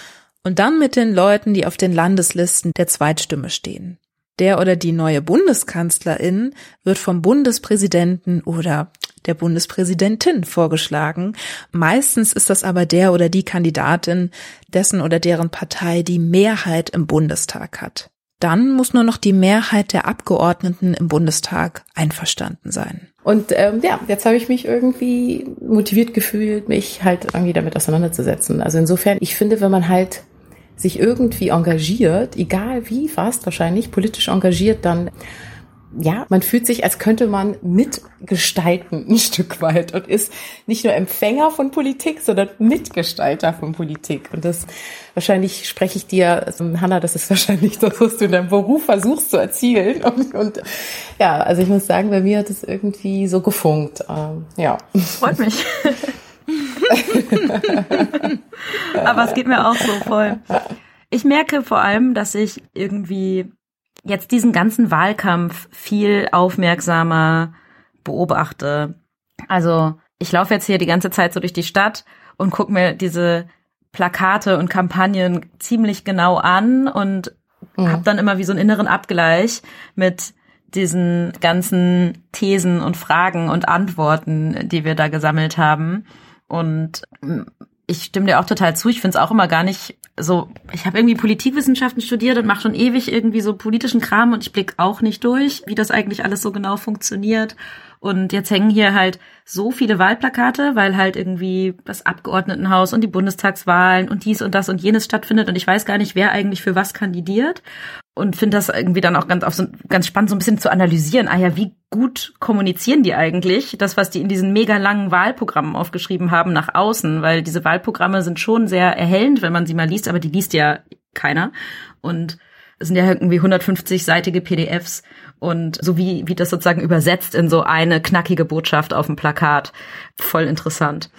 und dann mit den Leuten, die auf den Landeslisten der Zweitstimme stehen. Der oder die neue Bundeskanzlerin wird vom Bundespräsidenten oder der Bundespräsidentin vorgeschlagen. Meistens ist das aber der oder die Kandidatin, dessen oder deren Partei die Mehrheit im Bundestag hat. Dann muss nur noch die Mehrheit der Abgeordneten im Bundestag einverstanden sein. Und ähm, ja, jetzt habe ich mich irgendwie motiviert gefühlt, mich halt irgendwie damit auseinanderzusetzen. Also insofern, ich finde, wenn man halt sich irgendwie engagiert, egal wie fast wahrscheinlich, politisch engagiert, dann ja, man fühlt sich, als könnte man mitgestalten ein Stück weit und ist nicht nur Empfänger von Politik, sondern Mitgestalter von Politik. Und das wahrscheinlich spreche ich dir, also Hanna, das ist wahrscheinlich das, was du in deinem Beruf versuchst zu erzielen. Und, und ja, also ich muss sagen, bei mir hat es irgendwie so gefunkt. Ähm, ja. Freut mich. Aber es geht mir auch so voll. Ich merke vor allem, dass ich irgendwie jetzt diesen ganzen Wahlkampf viel aufmerksamer beobachte. Also ich laufe jetzt hier die ganze Zeit so durch die Stadt und gucke mir diese Plakate und Kampagnen ziemlich genau an und mhm. habe dann immer wie so einen inneren Abgleich mit diesen ganzen Thesen und Fragen und Antworten, die wir da gesammelt haben. Und ich stimme dir auch total zu. Ich finde es auch immer gar nicht so. Ich habe irgendwie Politikwissenschaften studiert und mache schon ewig irgendwie so politischen Kram und ich blick auch nicht durch, wie das eigentlich alles so genau funktioniert. Und jetzt hängen hier halt so viele Wahlplakate, weil halt irgendwie das Abgeordnetenhaus und die Bundestagswahlen und dies und das und jenes stattfindet und ich weiß gar nicht, wer eigentlich für was kandidiert und finde das irgendwie dann auch ganz, auch so, ganz spannend, so ein bisschen zu analysieren. Ah ja, wie gut kommunizieren die eigentlich, das, was die in diesen mega langen Wahlprogrammen aufgeschrieben haben, nach außen, weil diese Wahlprogramme sind schon sehr erhellend, wenn man sie mal liest, aber die liest ja keiner. Und es sind ja irgendwie 150-seitige PDFs und so wie, wie das sozusagen übersetzt in so eine knackige Botschaft auf dem Plakat. Voll interessant.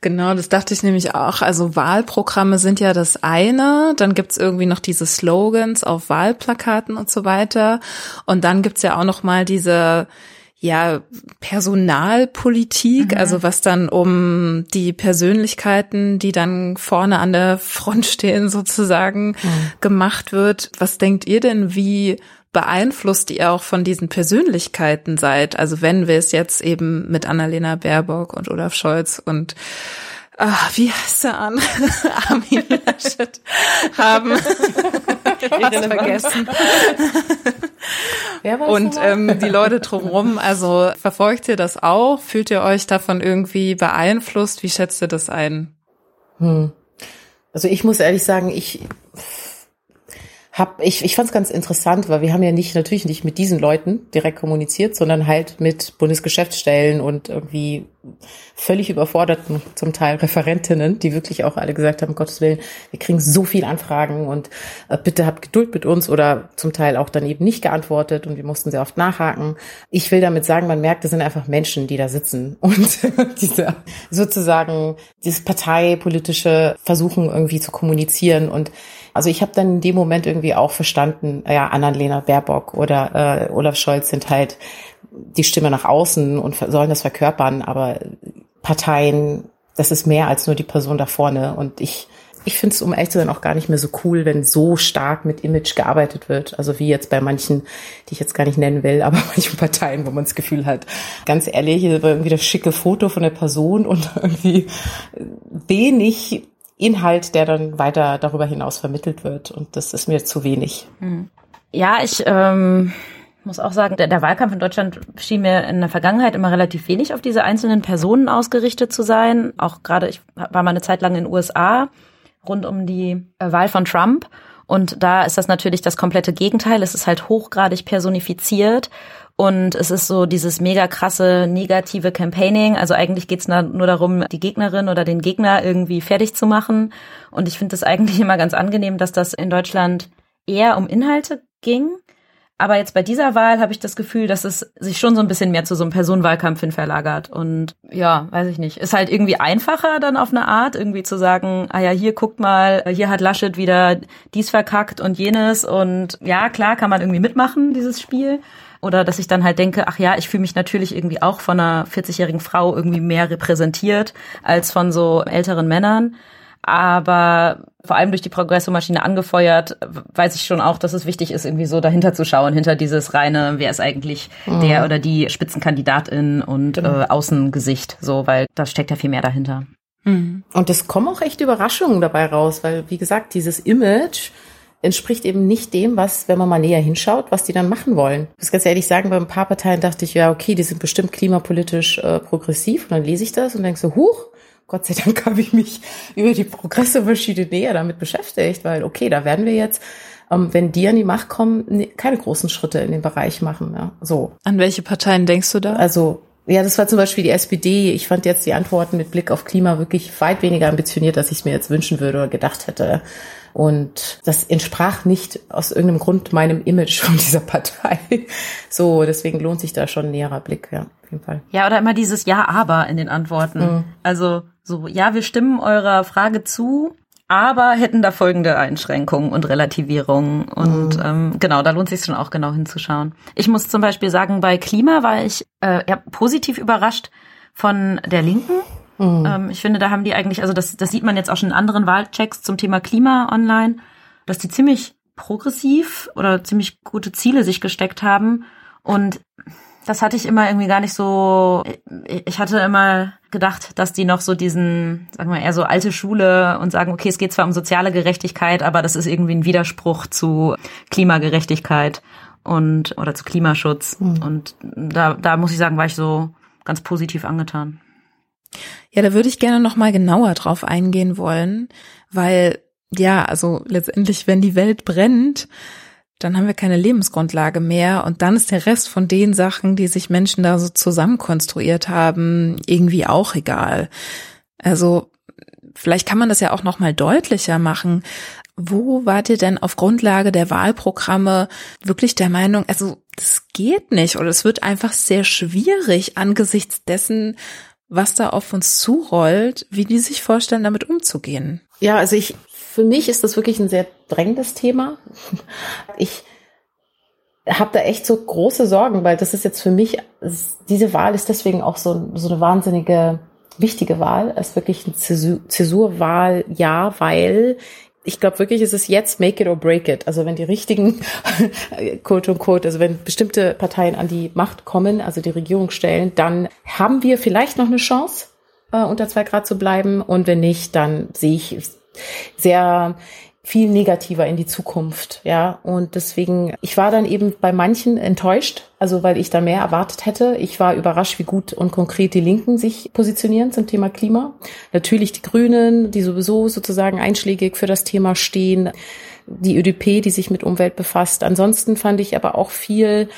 Genau, das dachte ich nämlich auch. Also Wahlprogramme sind ja das eine, dann gibt's irgendwie noch diese Slogans auf Wahlplakaten und so weiter. Und dann gibt's ja auch noch mal diese ja, Personalpolitik, mhm. also was dann um die Persönlichkeiten, die dann vorne an der Front stehen, sozusagen mhm. gemacht wird. Was denkt ihr denn, wie beeinflusst ihr auch von diesen Persönlichkeiten seid. Also wenn wir es jetzt eben mit Annalena Baerbock und Olaf Scholz und ach, wie heißt er an? Armin Laschet haben. Vergessen. und ähm, die Leute drumherum, also verfolgt ihr das auch? Fühlt ihr euch davon irgendwie beeinflusst? Wie schätzt ihr das ein? Hm. Also ich muss ehrlich sagen, ich hab, ich, ich fand es ganz interessant, weil wir haben ja nicht natürlich nicht mit diesen Leuten direkt kommuniziert, sondern halt mit Bundesgeschäftsstellen und irgendwie völlig überforderten, zum Teil Referentinnen, die wirklich auch alle gesagt haben, Gottes Willen, wir kriegen so viel Anfragen und äh, bitte habt Geduld mit uns oder zum Teil auch dann eben nicht geantwortet und wir mussten sehr oft nachhaken. Ich will damit sagen, man merkt, es sind einfach Menschen, die da sitzen und diese sozusagen dieses parteipolitische Versuchen irgendwie zu kommunizieren und also ich habe dann in dem Moment irgendwie auch verstanden, ja, Annalena Baerbock oder äh, Olaf Scholz sind halt die Stimme nach außen und sollen das verkörpern, aber Parteien, das ist mehr als nur die Person da vorne. Und ich, ich finde es, um ehrlich zu sein, auch gar nicht mehr so cool, wenn so stark mit Image gearbeitet wird. Also wie jetzt bei manchen, die ich jetzt gar nicht nennen will, aber manchen Parteien, wo man das Gefühl hat, ganz ehrlich, irgendwie das schicke Foto von der Person und irgendwie wenig Inhalt, der dann weiter darüber hinaus vermittelt wird. Und das ist mir zu wenig. Hm. Ja, ich ähm, muss auch sagen, der, der, Wahlkampf in Deutschland schien mir in der Vergangenheit immer relativ wenig auf diese einzelnen Personen ausgerichtet zu sein. Auch gerade, ich war mal eine Zeit lang in den USA rund um die äh, Wahl von Trump. Und da ist das natürlich das komplette Gegenteil. Es ist halt hochgradig personifiziert Und es ist so dieses mega krasse negative Campaigning. Also eigentlich geht's nur darum, die Gegnerin oder den Gegner irgendwie fertig zu machen. Und ich finde es eigentlich immer ganz angenehm, dass das in Deutschland eher um Inhalte ging. Aber jetzt bei dieser Wahl habe ich das Gefühl, dass es sich schon so ein bisschen mehr zu so einem Personenwahlkampf hin verlagert. Und ja, weiß ich nicht. Ist halt irgendwie einfacher dann auf eine Art, irgendwie zu sagen, ah ja, hier guckt mal, hier hat Laschet wieder dies verkackt und jenes. Und ja, klar kann man irgendwie mitmachen, dieses Spiel. Oder dass ich dann halt denke, ach ja, ich fühle mich natürlich irgendwie auch von einer 40-jährigen Frau irgendwie mehr repräsentiert als von so älteren Männern. Aber vor allem durch die Progresso-Maschine angefeuert, weiß ich schon auch, dass es wichtig ist, irgendwie so dahinter zu schauen, hinter dieses reine, wer ist eigentlich mhm. der oder die Spitzenkandidatin und genau. äh, Außengesicht, so, weil da steckt ja viel mehr dahinter. Mhm. Und es kommen auch echt Überraschungen dabei raus, weil, wie gesagt, dieses Image, entspricht eben nicht dem, was, wenn man mal näher hinschaut, was die dann machen wollen. Ich muss ganz ehrlich sagen, bei ein paar Parteien dachte ich, ja, okay, die sind bestimmt klimapolitisch äh, progressiv. Und dann lese ich das und denke so, huch, Gott sei Dank habe ich mich über die Progressive-Maschine näher damit beschäftigt, weil okay, da werden wir jetzt, ähm, wenn die an die Macht kommen, ne, keine großen Schritte in dem Bereich machen. Ja, so. An welche Parteien denkst du da? Also ja, das war zum Beispiel die SPD. Ich fand jetzt die Antworten mit Blick auf Klima wirklich weit weniger ambitioniert, als ich es mir jetzt wünschen würde oder gedacht hätte. Und das entsprach nicht aus irgendeinem Grund meinem Image von dieser Partei. So, deswegen lohnt sich da schon ein näherer Blick, ja, auf jeden Fall. Ja, oder immer dieses Ja, aber in den Antworten. Mhm. Also so, ja, wir stimmen eurer Frage zu, aber hätten da folgende Einschränkungen und Relativierungen. Und mhm. ähm, genau, da lohnt sich schon auch genau hinzuschauen. Ich muss zum Beispiel sagen, bei Klima war ich äh, ja, positiv überrascht von der Linken. Mhm. Ähm, ich finde, da haben die eigentlich, also das, das sieht man jetzt auch schon in anderen Wahlchecks zum Thema Klima online, dass die ziemlich progressiv oder ziemlich gute Ziele sich gesteckt haben. Und das hatte ich immer irgendwie gar nicht so. Ich hatte immer gedacht, dass die noch so diesen, sagen wir eher so alte Schule und sagen, okay, es geht zwar um soziale Gerechtigkeit, aber das ist irgendwie ein Widerspruch zu Klimagerechtigkeit und oder zu Klimaschutz. Mhm. Und da, da muss ich sagen, war ich so ganz positiv angetan. Ja, da würde ich gerne noch mal genauer drauf eingehen wollen, weil ja, also letztendlich, wenn die Welt brennt, dann haben wir keine Lebensgrundlage mehr und dann ist der Rest von den Sachen, die sich Menschen da so zusammenkonstruiert haben, irgendwie auch egal. Also vielleicht kann man das ja auch noch mal deutlicher machen. Wo wart ihr denn auf Grundlage der Wahlprogramme wirklich der Meinung, also das geht nicht oder es wird einfach sehr schwierig angesichts dessen, was da auf uns zurollt, wie die sich vorstellen, damit umzugehen? Ja, also ich, für mich ist das wirklich ein sehr drängendes Thema. Ich habe da echt so große Sorgen, weil das ist jetzt für mich, diese Wahl ist deswegen auch so, so eine wahnsinnige, wichtige Wahl. Ist wirklich eine Zäsurwahl, ja, weil ich glaube wirklich, es ist jetzt make it or break it. Also wenn die richtigen, quote und quote, also wenn bestimmte Parteien an die Macht kommen, also die Regierung stellen, dann haben wir vielleicht noch eine Chance, äh, unter zwei Grad zu bleiben. Und wenn nicht, dann sehe ich sehr viel negativer in die Zukunft, ja. Und deswegen, ich war dann eben bei manchen enttäuscht, also weil ich da mehr erwartet hätte. Ich war überrascht, wie gut und konkret die Linken sich positionieren zum Thema Klima. Natürlich die Grünen, die sowieso sozusagen einschlägig für das Thema stehen. Die ÖDP, die sich mit Umwelt befasst. Ansonsten fand ich aber auch viel,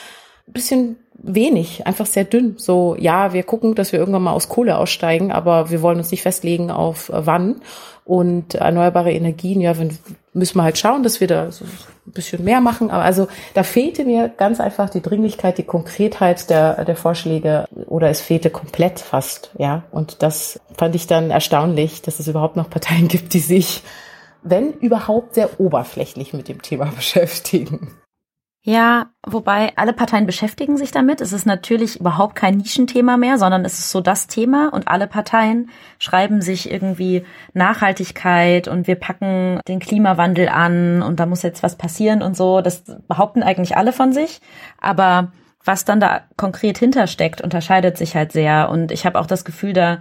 bisschen wenig, einfach sehr dünn. So, ja, wir gucken, dass wir irgendwann mal aus Kohle aussteigen, aber wir wollen uns nicht festlegen auf äh, wann. Und erneuerbare Energien, ja, wenn, müssen wir halt schauen, dass wir da so ein bisschen mehr machen. Aber also da fehlte mir ganz einfach die Dringlichkeit, die Konkretheit der, der Vorschläge oder es fehlte komplett fast, ja. Und das fand ich dann erstaunlich, dass es überhaupt noch Parteien gibt, die sich, wenn überhaupt, sehr oberflächlich mit dem Thema beschäftigen. Ja, wobei alle Parteien beschäftigen sich damit. Es ist natürlich überhaupt kein Nischenthema mehr, sondern es ist so das Thema und alle Parteien schreiben sich irgendwie Nachhaltigkeit und wir packen den Klimawandel an und da muss jetzt was passieren und so. Das behaupten eigentlich alle von sich. Aber was dann da konkret hintersteckt, unterscheidet sich halt sehr. Und ich habe auch das Gefühl, da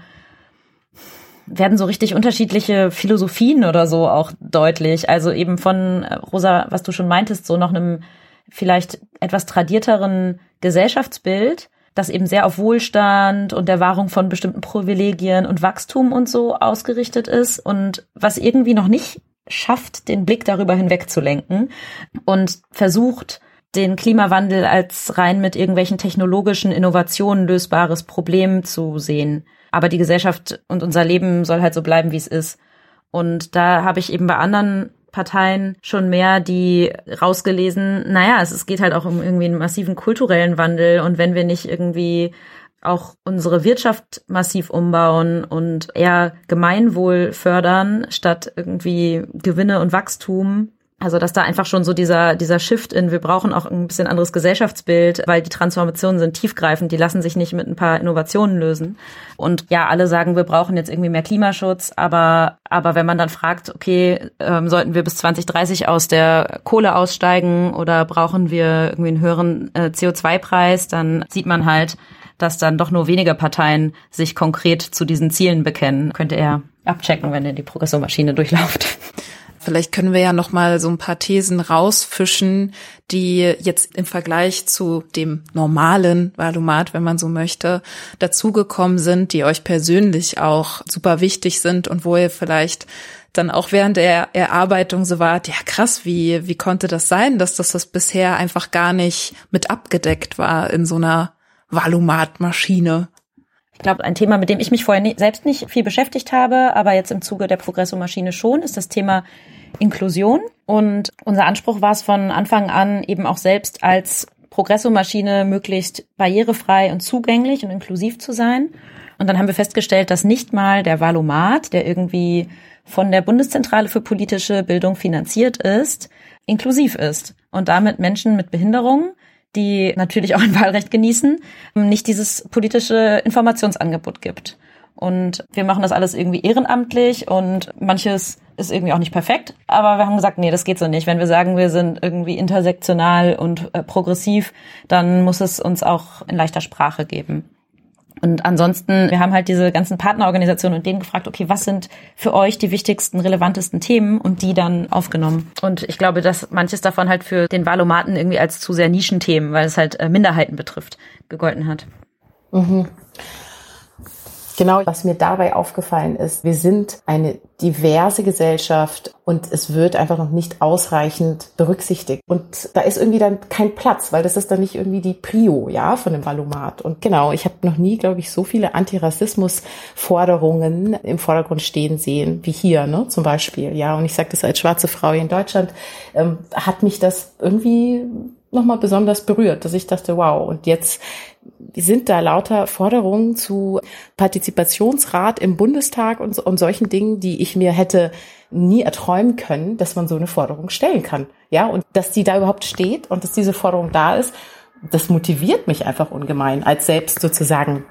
werden so richtig unterschiedliche Philosophien oder so auch deutlich. Also eben von äh, Rosa, was du schon meintest, so noch einem vielleicht etwas tradierteren Gesellschaftsbild, das eben sehr auf Wohlstand und der Wahrung von bestimmten Privilegien und Wachstum und so ausgerichtet ist und was irgendwie noch nicht schafft, den Blick darüber hinwegzulenken und versucht, den Klimawandel als rein mit irgendwelchen technologischen Innovationen lösbares Problem zu sehen. Aber die Gesellschaft und unser Leben soll halt so bleiben, wie es ist. Und da habe ich eben bei anderen Parteien schon mehr die rausgelesen, naja, es, es geht halt auch um irgendwie einen massiven kulturellen Wandel. Und wenn wir nicht irgendwie auch unsere Wirtschaft massiv umbauen und eher Gemeinwohl fördern, statt irgendwie Gewinne und Wachstum, also dass da einfach schon so dieser dieser Shift in wir brauchen auch ein bisschen anderes Gesellschaftsbild, weil die Transformationen sind tiefgreifend, die lassen sich nicht mit ein paar Innovationen lösen. Und ja, alle sagen, wir brauchen jetzt irgendwie mehr Klimaschutz, aber aber wenn man dann fragt, okay, ähm, sollten wir bis 2030 aus der Kohle aussteigen oder brauchen wir irgendwie einen höheren äh, CO2-Preis, dann sieht man halt, dass dann doch nur wenige Parteien sich konkret zu diesen Zielen bekennen. Könnte er abchecken, wenn er die Progressormaschine durchlauft. Vielleicht können wir ja noch mal so ein paar Thesen rausfischen, die jetzt im Vergleich zu dem normalen Valomat, wenn man so möchte, dazugekommen sind, die euch persönlich auch super wichtig sind und wo ihr vielleicht dann auch während der Erarbeitung so wart, ja krass, wie, wie konnte das sein, dass das, das bisher einfach gar nicht mit abgedeckt war in so einer Valomat-Maschine? Ich glaube, ein Thema, mit dem ich mich vorher nie, selbst nicht viel beschäftigt habe, aber jetzt im Zuge der Progresso-Maschine schon, ist das Thema Inklusion. Und unser Anspruch war es von Anfang an eben auch selbst als Progresso-Maschine möglichst barrierefrei und zugänglich und inklusiv zu sein. Und dann haben wir festgestellt, dass nicht mal der Valomat, der irgendwie von der Bundeszentrale für politische Bildung finanziert ist, inklusiv ist und damit Menschen mit Behinderungen die natürlich auch ein Wahlrecht genießen, nicht dieses politische Informationsangebot gibt. Und wir machen das alles irgendwie ehrenamtlich und manches ist irgendwie auch nicht perfekt. Aber wir haben gesagt, nee, das geht so nicht. Wenn wir sagen, wir sind irgendwie intersektional und äh, progressiv, dann muss es uns auch in leichter Sprache geben. Und ansonsten, wir haben halt diese ganzen Partnerorganisationen und denen gefragt, okay, was sind für euch die wichtigsten, relevantesten Themen und die dann aufgenommen. Und ich glaube, dass manches davon halt für den Valomaten irgendwie als zu sehr Nischenthemen, weil es halt äh, Minderheiten betrifft, gegolten hat. Mhm. Genau, was mir dabei aufgefallen ist, wir sind eine diverse Gesellschaft und es wird einfach noch nicht ausreichend berücksichtigt. Und da ist irgendwie dann kein Platz, weil das ist dann nicht irgendwie die Prio, ja, von dem Valomat. Und genau, ich habe noch nie, glaube ich, so viele Antirassismus-Forderungen im Vordergrund stehen sehen, wie hier, ne, zum Beispiel, ja. Und ich sage das als schwarze Frau hier in Deutschland, ähm, hat mich das irgendwie nochmal besonders berührt, dass ich dachte, wow, und jetzt sind da lauter Forderungen zu Partizipationsrat im Bundestag und, und solchen Dingen, die ich mir hätte nie erträumen können, dass man so eine Forderung stellen kann. Ja, und dass die da überhaupt steht und dass diese Forderung da ist, das motiviert mich einfach ungemein, als selbst sozusagen,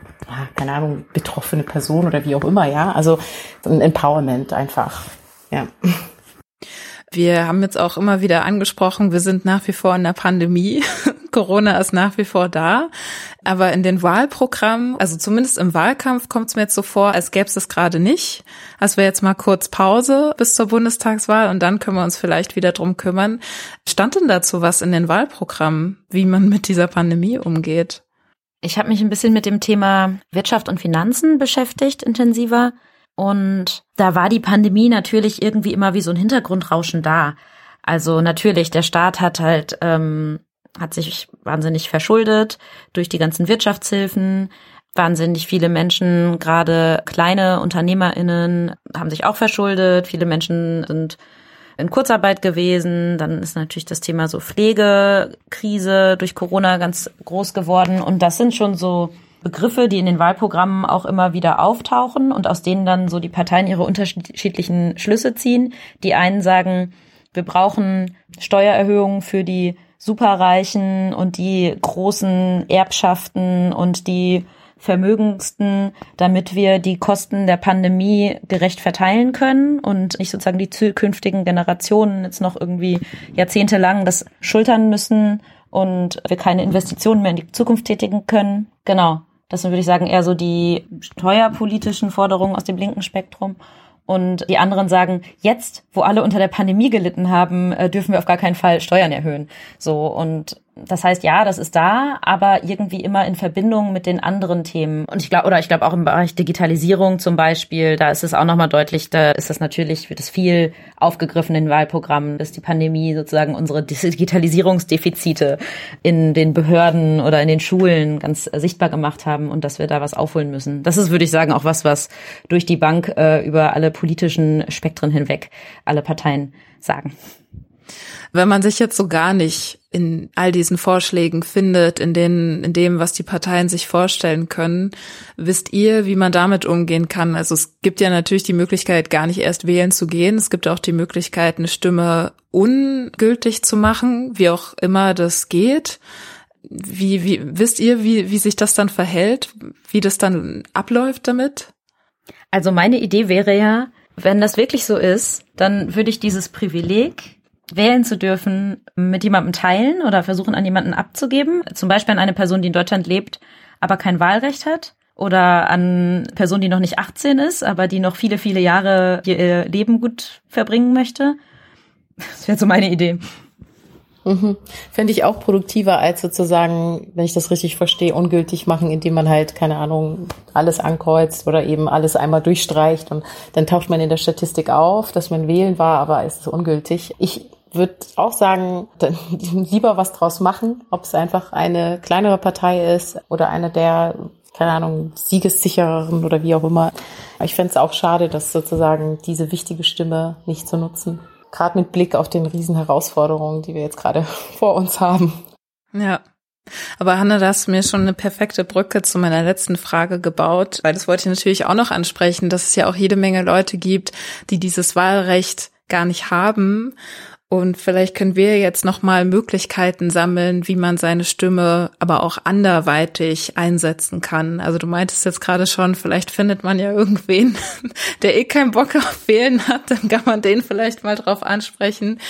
keine Ahnung, betroffene Person oder wie auch immer, ja. Also ein Empowerment einfach, ja. Wir haben jetzt auch immer wieder angesprochen, wir sind nach wie vor in der Pandemie. Corona ist nach wie vor da. Aber in den Wahlprogrammen, also zumindest im Wahlkampf, kommt es mir jetzt so vor, als gäbe es das gerade nicht. Also wir jetzt mal kurz Pause bis zur Bundestagswahl und dann können wir uns vielleicht wieder drum kümmern. Stand denn dazu was in den Wahlprogrammen, wie man mit dieser Pandemie umgeht? Ich habe mich ein bisschen mit dem Thema Wirtschaft und Finanzen beschäftigt, intensiver. Und da war die Pandemie natürlich irgendwie immer wie so ein Hintergrundrauschen da. Also natürlich, der Staat hat halt, ähm, hat sich wahnsinnig verschuldet durch die ganzen Wirtschaftshilfen. Wahnsinnig viele Menschen, gerade kleine UnternehmerInnen, haben sich auch verschuldet. Viele Menschen sind in Kurzarbeit gewesen. Dann ist natürlich das Thema so Pflegekrise durch Corona ganz groß geworden. Und das sind schon so Begriffe, die in den Wahlprogrammen auch immer wieder auftauchen und aus denen dann so die Parteien ihre unterschiedlichen Schlüsse ziehen. Die einen sagen, wir brauchen Steuererhöhungen für die Superreichen und die großen Erbschaften und die Vermögendsten, damit wir die Kosten der Pandemie gerecht verteilen können und nicht sozusagen die zukünftigen Generationen jetzt noch irgendwie jahrzehntelang das schultern müssen und wir keine Investitionen mehr in die Zukunft tätigen können. Genau. Das sind, würde ich sagen, eher so die steuerpolitischen Forderungen aus dem linken Spektrum. Und die anderen sagen, jetzt, wo alle unter der Pandemie gelitten haben, äh, dürfen wir auf gar keinen Fall Steuern erhöhen. So, und Das heißt, ja, das ist da, aber irgendwie immer in Verbindung mit den anderen Themen. Und ich glaube, oder ich glaube auch im Bereich Digitalisierung zum Beispiel, da ist es auch nochmal deutlich, da ist das natürlich, wird es viel aufgegriffen in Wahlprogrammen, dass die Pandemie sozusagen unsere Digitalisierungsdefizite in den Behörden oder in den Schulen ganz sichtbar gemacht haben und dass wir da was aufholen müssen. Das ist, würde ich sagen, auch was, was durch die Bank äh, über alle politischen Spektren hinweg alle Parteien sagen. Wenn man sich jetzt so gar nicht in all diesen Vorschlägen findet, in denen, in dem, was die Parteien sich vorstellen können, wisst ihr, wie man damit umgehen kann? Also es gibt ja natürlich die Möglichkeit, gar nicht erst wählen zu gehen. Es gibt auch die Möglichkeit, eine Stimme ungültig zu machen, wie auch immer das geht. Wie, wie, wisst ihr, wie, wie sich das dann verhält? Wie das dann abläuft damit? Also meine Idee wäre ja, wenn das wirklich so ist, dann würde ich dieses Privileg wählen zu dürfen, mit jemandem teilen oder versuchen an jemanden abzugeben. Zum Beispiel an eine Person, die in Deutschland lebt, aber kein Wahlrecht hat. Oder an Person, die noch nicht 18 ist, aber die noch viele, viele Jahre ihr Leben gut verbringen möchte. Das wäre so meine Idee. Mhm. Fände ich auch produktiver als sozusagen, wenn ich das richtig verstehe, ungültig machen, indem man halt, keine Ahnung, alles ankreuzt oder eben alles einmal durchstreicht und dann taucht man in der Statistik auf, dass man wählen war, aber es ist ungültig. Ich würde auch sagen, lieber was draus machen, ob es einfach eine kleinere Partei ist oder eine der, keine Ahnung, siegessichereren oder wie auch immer. Ich fände es auch schade, dass sozusagen diese wichtige Stimme nicht zu nutzen. Gerade mit Blick auf den riesen Herausforderungen, die wir jetzt gerade vor uns haben. Ja. Aber Hanna, da hast du mir schon eine perfekte Brücke zu meiner letzten Frage gebaut, weil das wollte ich natürlich auch noch ansprechen, dass es ja auch jede Menge Leute gibt, die dieses Wahlrecht gar nicht haben und vielleicht können wir jetzt nochmal Möglichkeiten sammeln, wie man seine Stimme aber auch anderweitig einsetzen kann. Also du meintest jetzt gerade schon, vielleicht findet man ja irgendwen, der eh keinen Bock auf Wählen hat, dann kann man den vielleicht mal drauf ansprechen.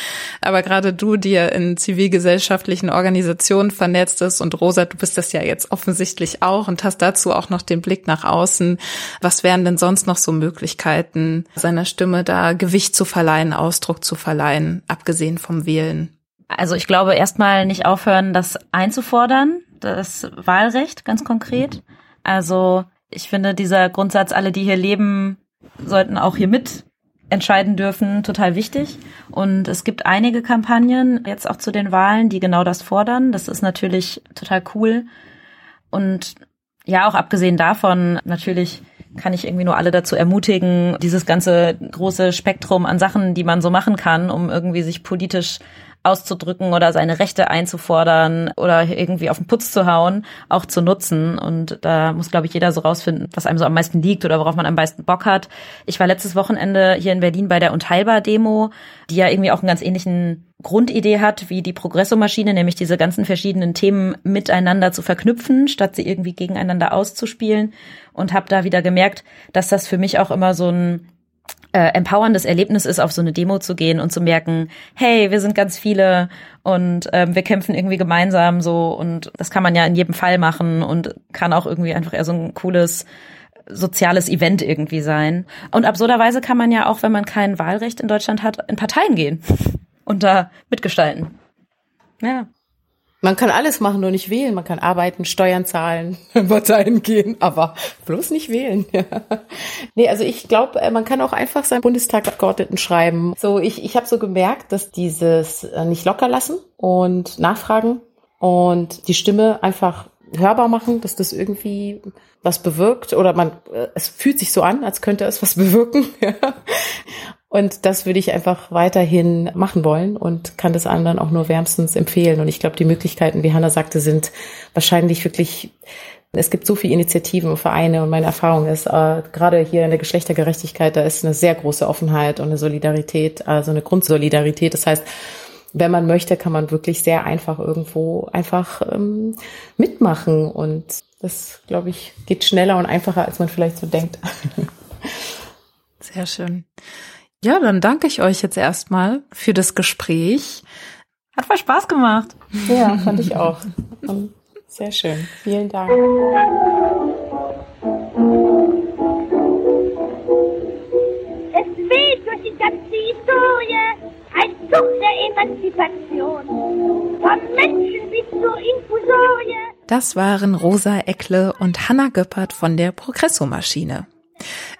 Aber gerade du, die ja in zivilgesellschaftlichen Organisationen vernetzt ist und Rosa, du bist das ja jetzt offensichtlich auch und hast dazu auch noch den Blick nach außen. Was wären denn sonst noch so Möglichkeiten, seiner Stimme da Gewicht zu verleihen, Ausdruck zu verleihen? Abgesehen vom Wählen? Also ich glaube erstmal nicht aufhören, das einzufordern, das Wahlrecht ganz konkret. Also ich finde dieser Grundsatz, alle, die hier leben, sollten auch hier mit entscheiden dürfen, total wichtig. Und es gibt einige Kampagnen jetzt auch zu den Wahlen, die genau das fordern. Das ist natürlich total cool. Und ja, auch abgesehen davon, natürlich kann ich irgendwie nur alle dazu ermutigen, dieses ganze große Spektrum an Sachen, die man so machen kann, um irgendwie sich politisch auszudrücken oder seine Rechte einzufordern oder irgendwie auf den Putz zu hauen, auch zu nutzen. Und da muss, glaube ich, jeder so rausfinden, was einem so am meisten liegt oder worauf man am meisten Bock hat. Ich war letztes Wochenende hier in Berlin bei der Unteilbar-Demo, die ja irgendwie auch einen ganz ähnlichen Grundidee hat, wie die Progresso-Maschine, nämlich diese ganzen verschiedenen Themen miteinander zu verknüpfen, statt sie irgendwie gegeneinander auszuspielen. Und habe da wieder gemerkt, dass das für mich auch immer so ein äh, empowerndes Erlebnis ist, auf so eine Demo zu gehen und zu merken, hey, wir sind ganz viele und ähm, wir kämpfen irgendwie gemeinsam so und das kann man ja in jedem Fall machen und kann auch irgendwie einfach eher so ein cooles soziales Event irgendwie sein. Und absurderweise kann man ja auch, wenn man kein Wahlrecht in Deutschland hat, in Parteien gehen und da mitgestalten. Ja. Man kann alles machen, nur nicht wählen. Man kann arbeiten, Steuern zahlen, Parteien gehen, aber bloß nicht wählen. Nee, also ich glaube, äh, man kann auch einfach seinen Bundestagsabgeordneten schreiben. So, ich, ich habe so gemerkt, dass dieses äh, nicht locker lassen und nachfragen und die Stimme einfach hörbar machen, dass das irgendwie was bewirkt oder man, äh, es fühlt sich so an, als könnte es was bewirken. Und das würde ich einfach weiterhin machen wollen und kann das anderen auch nur wärmstens empfehlen. Und ich glaube, die Möglichkeiten, wie Hanna sagte, sind wahrscheinlich wirklich es gibt so viele Initiativen und Vereine und meine Erfahrung ist, äh, gerade hier in der Geschlechtergerechtigkeit, da ist eine sehr große Offenheit und eine Solidarität, also eine Grundsolidarität. Das heißt, wenn man möchte, kann man wirklich sehr einfach irgendwo einfach ähm, mitmachen. Und das, glaube ich, geht schneller und einfacher, als man vielleicht so denkt. Sehr schön. Ja, dann danke ich euch jetzt erstmal für das Gespräch. Hat voll Spaß gemacht. Ja, fand ich auch. Sehr schön. Vielen Dank. Es weht durch die ganze Historie ein Zug der Emanzipation. Von Menschen bis zu Das waren Rosa Eckle und Hanna Göppert von der Progresso-Maschine.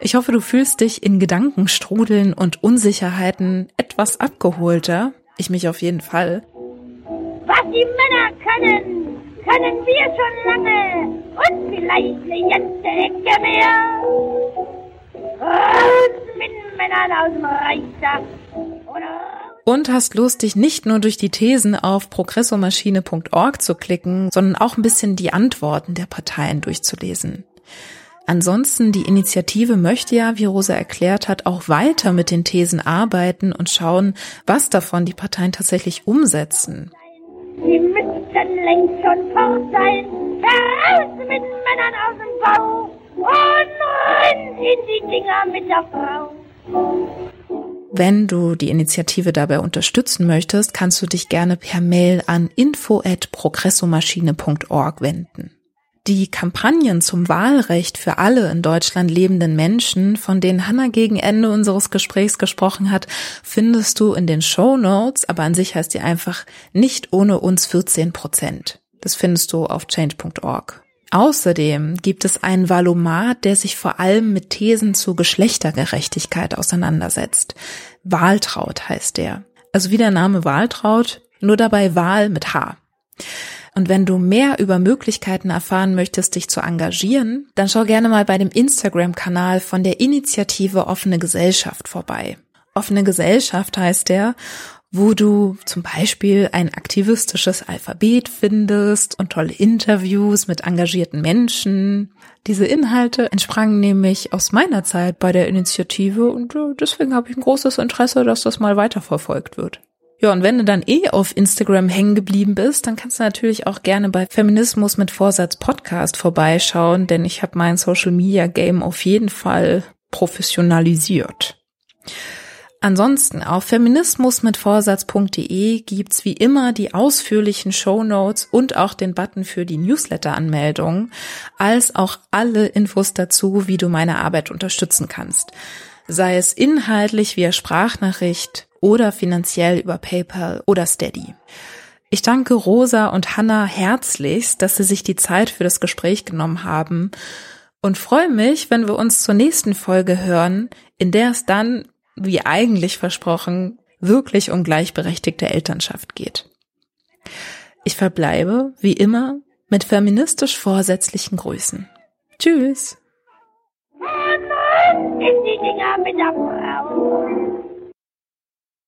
Ich hoffe, du fühlst dich in Gedankenstrudeln und Unsicherheiten etwas abgeholter. Ich mich auf jeden Fall. Was die Männer können, können wir schon lange. Und vielleicht eine ganze Ecke mehr. Raus mit Männern aus dem Reichstag. Oder und hast Lust, dich nicht nur durch die Thesen auf progressomaschine.org zu klicken, sondern auch ein bisschen die Antworten der Parteien durchzulesen. Ansonsten, die Initiative möchte ja, wie Rosa erklärt hat, auch weiter mit den Thesen arbeiten und schauen, was davon die Parteien tatsächlich umsetzen. Sie müssten längst schon fort sein. Heraus mit Männern aus dem Bau und rein in die Dinger mit der Frau. Wenn du die Initiative dabei unterstützen möchtest, kannst du dich gerne per Mail an info@progressomaschine.org wenden. Die Kampagnen zum Wahlrecht für alle in Deutschland lebenden Menschen, von denen Hanna gegen Ende unseres Gesprächs gesprochen hat, findest du in den Show Notes, aber an sich heißt die einfach nicht ohne uns 14 Prozent. Das findest du auf change.org. Außerdem gibt es einen Valomat, der sich vor allem mit Thesen zur Geschlechtergerechtigkeit auseinandersetzt. Wahltraut heißt der. Also wie der Name Wahltraut, nur dabei Wahl mit H. Und wenn du mehr über Möglichkeiten erfahren möchtest, dich zu engagieren, dann schau gerne mal bei dem Instagram-Kanal von der Initiative Offene Gesellschaft vorbei. Offene Gesellschaft heißt der wo du zum Beispiel ein aktivistisches Alphabet findest und tolle Interviews mit engagierten Menschen. Diese Inhalte entsprangen nämlich aus meiner Zeit bei der Initiative und äh, deswegen habe ich ein großes Interesse, dass das mal weiterverfolgt wird. Ja, und wenn du dann eh auf Instagram hängen geblieben bist, dann kannst du natürlich auch gerne bei Feminismus mit Vorsatz Podcast vorbeischauen, denn ich habe mein Social Media Game auf jeden Fall professionalisiert. Ansonsten auf feminismusmitvorsatz.de gibt's wie immer die ausführlichen Show Notes und auch den Button für die Newsletter-Anmeldung, als auch alle Infos dazu, wie du meine Arbeit unterstützen kannst. Sei es inhaltlich via Sprachnachricht oder finanziell über PayPal oder Steady. Ich danke Rosa und Hannah herzlichst, dass sie sich die Zeit für das Gespräch genommen haben und freue mich, wenn wir uns zur nächsten Folge hören, in der es dann wie eigentlich versprochen, wirklich um gleichberechtigte Elternschaft geht. Ich verbleibe, wie immer, mit feministisch vorsätzlichen Grüßen. Tschüss! in die Dinger mit der Frau.